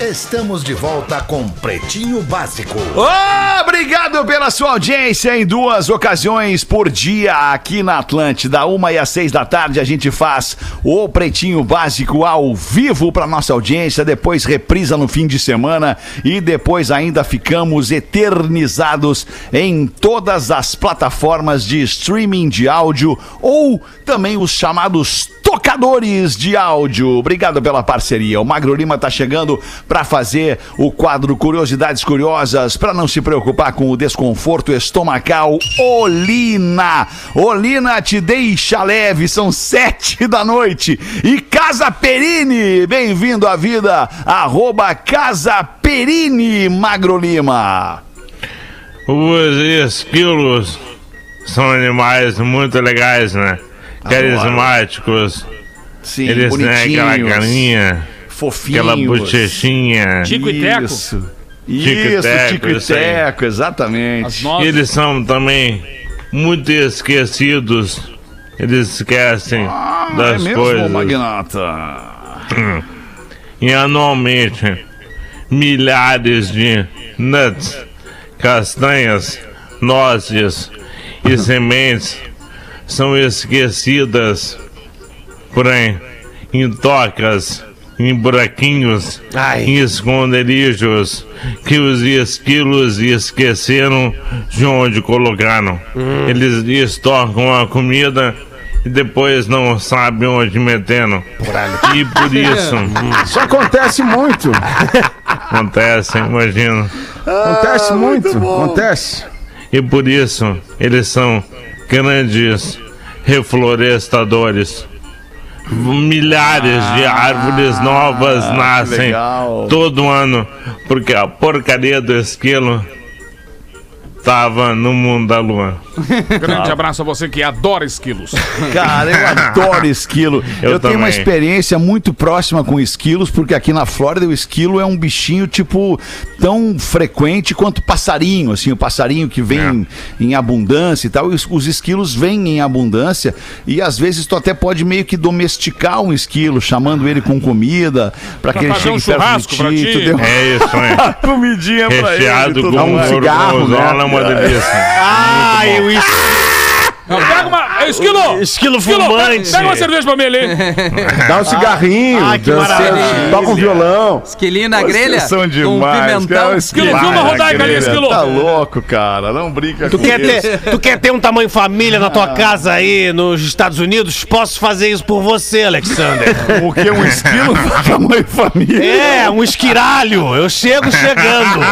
Estamos de volta com Pretinho Básico. Obrigado pela sua audiência em duas ocasiões por dia aqui na Atlântida. Uma e às seis da tarde a gente faz o Pretinho Básico ao vivo para nossa audiência, depois reprisa no fim de semana e depois ainda ficamos eternizados em todas as plataformas de streaming de áudio ou também os chamados tocadores de áudio. Obrigado pela parceria. O Magro Lima tá chegando para fazer o quadro Curiosidades Curiosas, para não se preocupar com o desconforto estomacal. Olina! Olina te deixa leve, são sete da noite. E Casa Perini, bem-vindo à vida. Arroba Casa Perini, Magro Lima. Os esquilos são animais muito legais, né? Carismáticos. Sim, Eles têm aquela bonitinhos, carinha, fofinhos. aquela bochechinha. Tico e teco. Isso. Tico e teco, tico e teco, exatamente. Eles são também muito esquecidos. Eles esquecem Ah, das é mesmo, coisas. Magnata? E anualmente, milhares de nuts, castanhas, nozes e sementes são esquecidas por aí, em tocas, em buraquinhos, Ai. em esconderijos que os esquilos esqueceram de onde colocaram. Eles estocam a comida e depois não sabem onde meteram. E por isso Isso acontece muito. acontece, imagina. Acontece muito. Acontece. E por isso eles são grandes reflorestadores. Milhares de árvores novas nascem todo ano, porque a porcaria do esquilo tava no mundo da lua. Grande abraço a você que adora esquilos. Cara, eu adoro esquilo. Eu, Eu tenho uma experiência muito próxima com esquilos, porque aqui na Flórida o esquilo é um bichinho, tipo, tão frequente quanto passarinho, assim, o passarinho que vem em abundância e tal. Os, os esquilos vêm em abundância e às vezes tu até pode meio que domesticar um esquilo, chamando ele com comida, pra, que ele fazer um chegue perto de pra ti. ti. Deu É isso, hein? uma comidinha pra ele. Recheado com um mais. cigarro, gorgonzola né? é uma delícia. Ai, o es- Não, pega uma. Esquilo! esquilo Esquilo, fumante. pega uma cerveja pra mim ali. Dá um cigarrinho, Ah, que dança, maravilha. toca um violão. Esquilinho na grelha. são demais, pimentão. cara. Esquilo, filma a rodaica ali, esquilo. Tá louco, cara. Não brinca Tu com quer, isso. ter, tu quer ter um tamanho família na tua casa aí nos Estados Unidos? Posso fazer isso por você, Alexander. O que? Um esquilo tamanho família? É, um esquiralho. Eu chego chegando.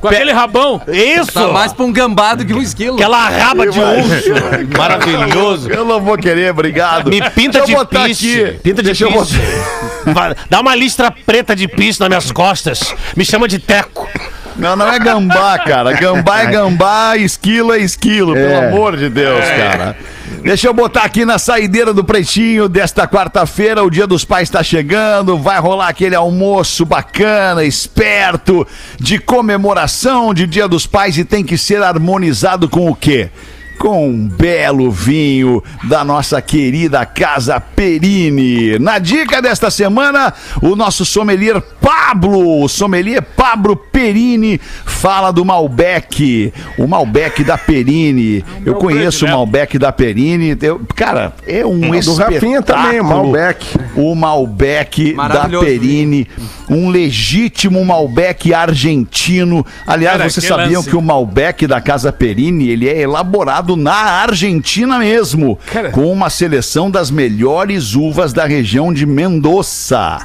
Com aquele rabão. Isso! Tá mais pra um gambá do que um esquilo. Aquela raba de urso. Maravilhoso. Eu não vou querer, obrigado. Me pinta Deixa de eu botar piste. aqui. Pinta de Deixa piste. Vai, Dá uma listra preta de piste nas minhas costas. Me chama de teco. Não, não é gambá, cara. Gambá é gambá, esquilo é esquilo, pelo amor de Deus, cara. Deixa eu botar aqui na saideira do Pretinho desta quarta-feira, o Dia dos Pais está chegando, vai rolar aquele almoço bacana, esperto, de comemoração de Dia dos Pais e tem que ser harmonizado com o quê? Com um belo vinho da nossa querida Casa Perini. Na dica desta semana, o nosso sommelier Pablo, o sommelier Pablo Perini, fala do Malbec. O Malbec da Perini. Eu conheço o Malbec da Perini. Eu- cara, é um Do espetáculo. Rafinha também, o Malbec. O Malbec da Perini. Um legítimo Malbec argentino. Aliás, Cara, vocês que sabiam lance. que o Malbec da Casa Perini, ele é elaborado na Argentina mesmo, Cara. com uma seleção das melhores uvas da região de Mendoza.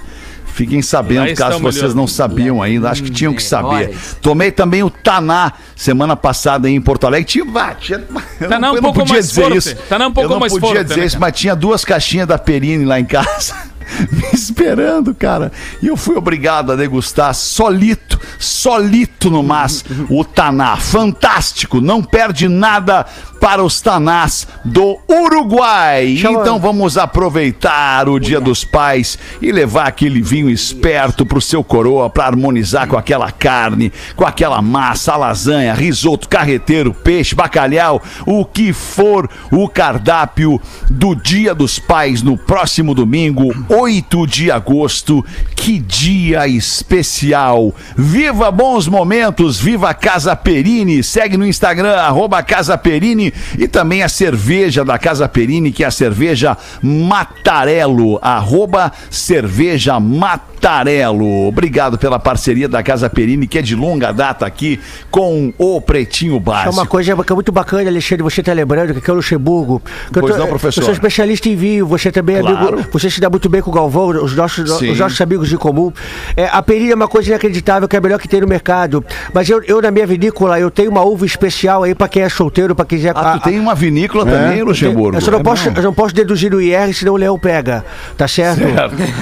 Fiquem sabendo, caso vocês não sabiam ainda, acho que tinham que saber. Tomei também o Taná semana passada em Porto Alegre. Tinha, tinha, eu Taná um eu pouco podia mais dizer forte. isso. Taná um pouco eu não mais podia forte, dizer né, isso, mas tinha duas caixinhas da Perini lá em casa. Me esperando, cara. E eu fui obrigado a degustar solito, solito no mas, o Taná. Fantástico, não perde nada para os Tanás do Uruguai. Então vamos aproveitar o Dia dos Pais e levar aquele vinho esperto pro seu coroa para harmonizar com aquela carne, com aquela massa, lasanha, risoto, carreteiro, peixe, bacalhau, o que for o cardápio do Dia dos Pais no próximo domingo, 8 de agosto. Que dia especial! Viva bons momentos, viva Casa Perini. Segue no Instagram, arroba Casa Perini e também a cerveja da Casa Perini, que é a cerveja Matarello, arroba cerveja Matarello. Obrigado pela parceria da Casa Perini, que é de longa data aqui com o Pretinho É Básico. uma coisa que é muito bacana, Alexandre, você tá lembrando que aqui é o Luxemburgo. que eu Pois não, professor. Eu sou especialista em vinho, você também é Claro. amigo. Você se dá muito bem com o Galvão, os nossos, Sim. os nossos amigos em comum. É, a Perini é uma coisa inacreditável, que é a melhor que tem no mercado. Mas eu, eu na minha vinícola, eu tenho uma uva especial aí pra quem é solteiro, pra quem quiser. Ah, tu tem uma vinícola também, Luxemburgo? Eu só não posso, eu não posso deduzir o IR, senão o leão pega. Tá certo?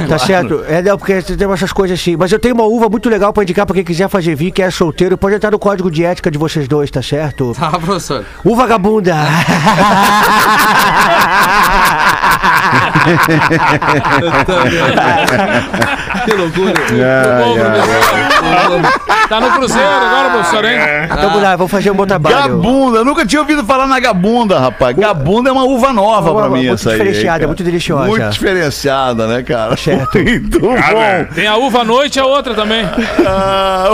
Tá certo? É, não, porque tem essas coisas assim. Mas eu tenho uma uva muito legal pra indicar pra quem quiser fazer vinho, que é solteiro. Pode entrar no código de ética de vocês dois, tá certo? Tá, professor. O vagabunda! que loucura. Bom, professor. Tá no Cruzeiro agora, professor, hein? Vamos lá, vamos fazer um bom trabalho. Gabunda, eu nunca tinha ouvido falar na Gabunda, rapaz. Gabunda é uma uva nova Uma pra mim, muito essa aí. diferenciada, muito deliciosa. Muito diferenciada, né, cara? Certo. Muito bom. Tem a uva à noite e a outra também. Ah,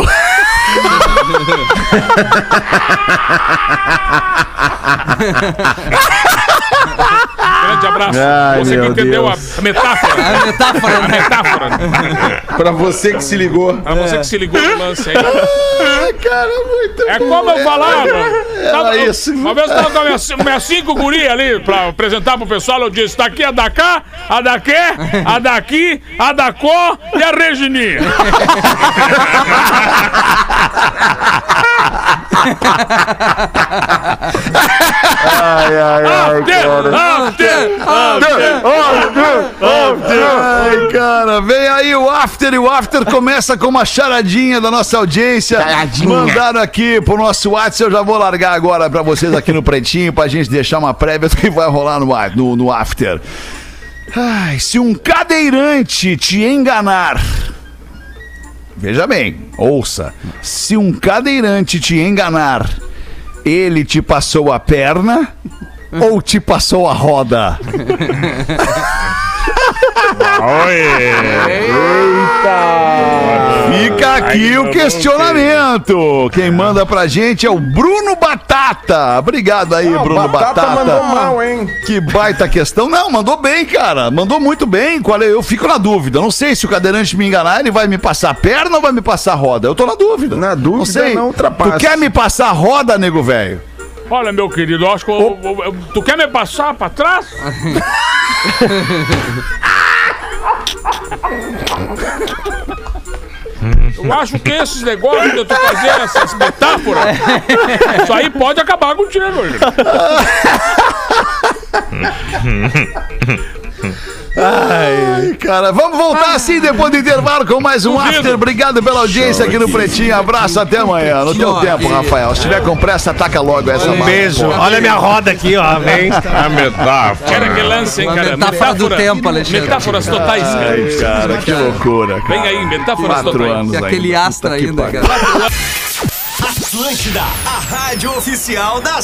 Grande abraço. Ai, Você que entendeu a, Deus. a metáfora. A metáfora, A né? metáfora. Pra você que se ligou. Pra você que se ligou no lance aí. Ai, cara, muito É bom. como eu falava. Tava, Era isso. Uma vez eu tava com a minha, minha cinco guri ali pra apresentar pro pessoal. Eu disse: tá aqui a da cá, a da quê, a daqui, a da có e a Regininha. Ai, ai, ai, After, cara. after, Ai, cara, vem aí o After e o After começa com uma charadinha da nossa audiência. Mandaram aqui pro nosso WhatsApp, eu já vou largar agora pra vocês aqui no Pretinho pra gente deixar uma prévia do que vai rolar no, no, no After. Ai, se um cadeirante te enganar. Veja bem, ouça. Se um cadeirante te enganar, ele te passou a perna ou te passou a roda? Fica aqui o questionamento. Quem manda pra gente é o Bruno Batata. Obrigado aí, Bruno Batata. mandou mal, hein? Que baita questão. Não, mandou bem, cara. Mandou muito bem. Qual é? Eu fico na dúvida. Não sei se o cadeirante me enganar, ele vai me passar a perna ou vai me passar a roda. Eu tô na dúvida. Na dúvida, não sei. não ultrapassa. Tu quer me passar a roda, nego velho? Olha, meu querido, eu acho que. eu- eu- eu- tu quer me passar pra trás? Eu acho que esses negócios de tu fazer essas metáforas, isso aí pode acabar contigo. irmão. Ai, cara, vamos voltar assim depois do intervalo com mais um Duvido. After. Obrigado pela audiência aqui no Pretinho. Abraço, até amanhã. No teu tempo, Rafael. Se tiver com pressa, ataca logo essa Um beijo. porra. Olha a minha roda aqui, ó. Vem. A metáfora. Quero que lance, hein, cara. metáfora do tempo, Alexandre. Metáforas totais, cara. Ai, cara, que loucura, cara. Vem aí, metáforas Quatro totais. anos E aquele ainda. astra Puta que ainda, pariu. cara. Atlântida, a rádio oficial da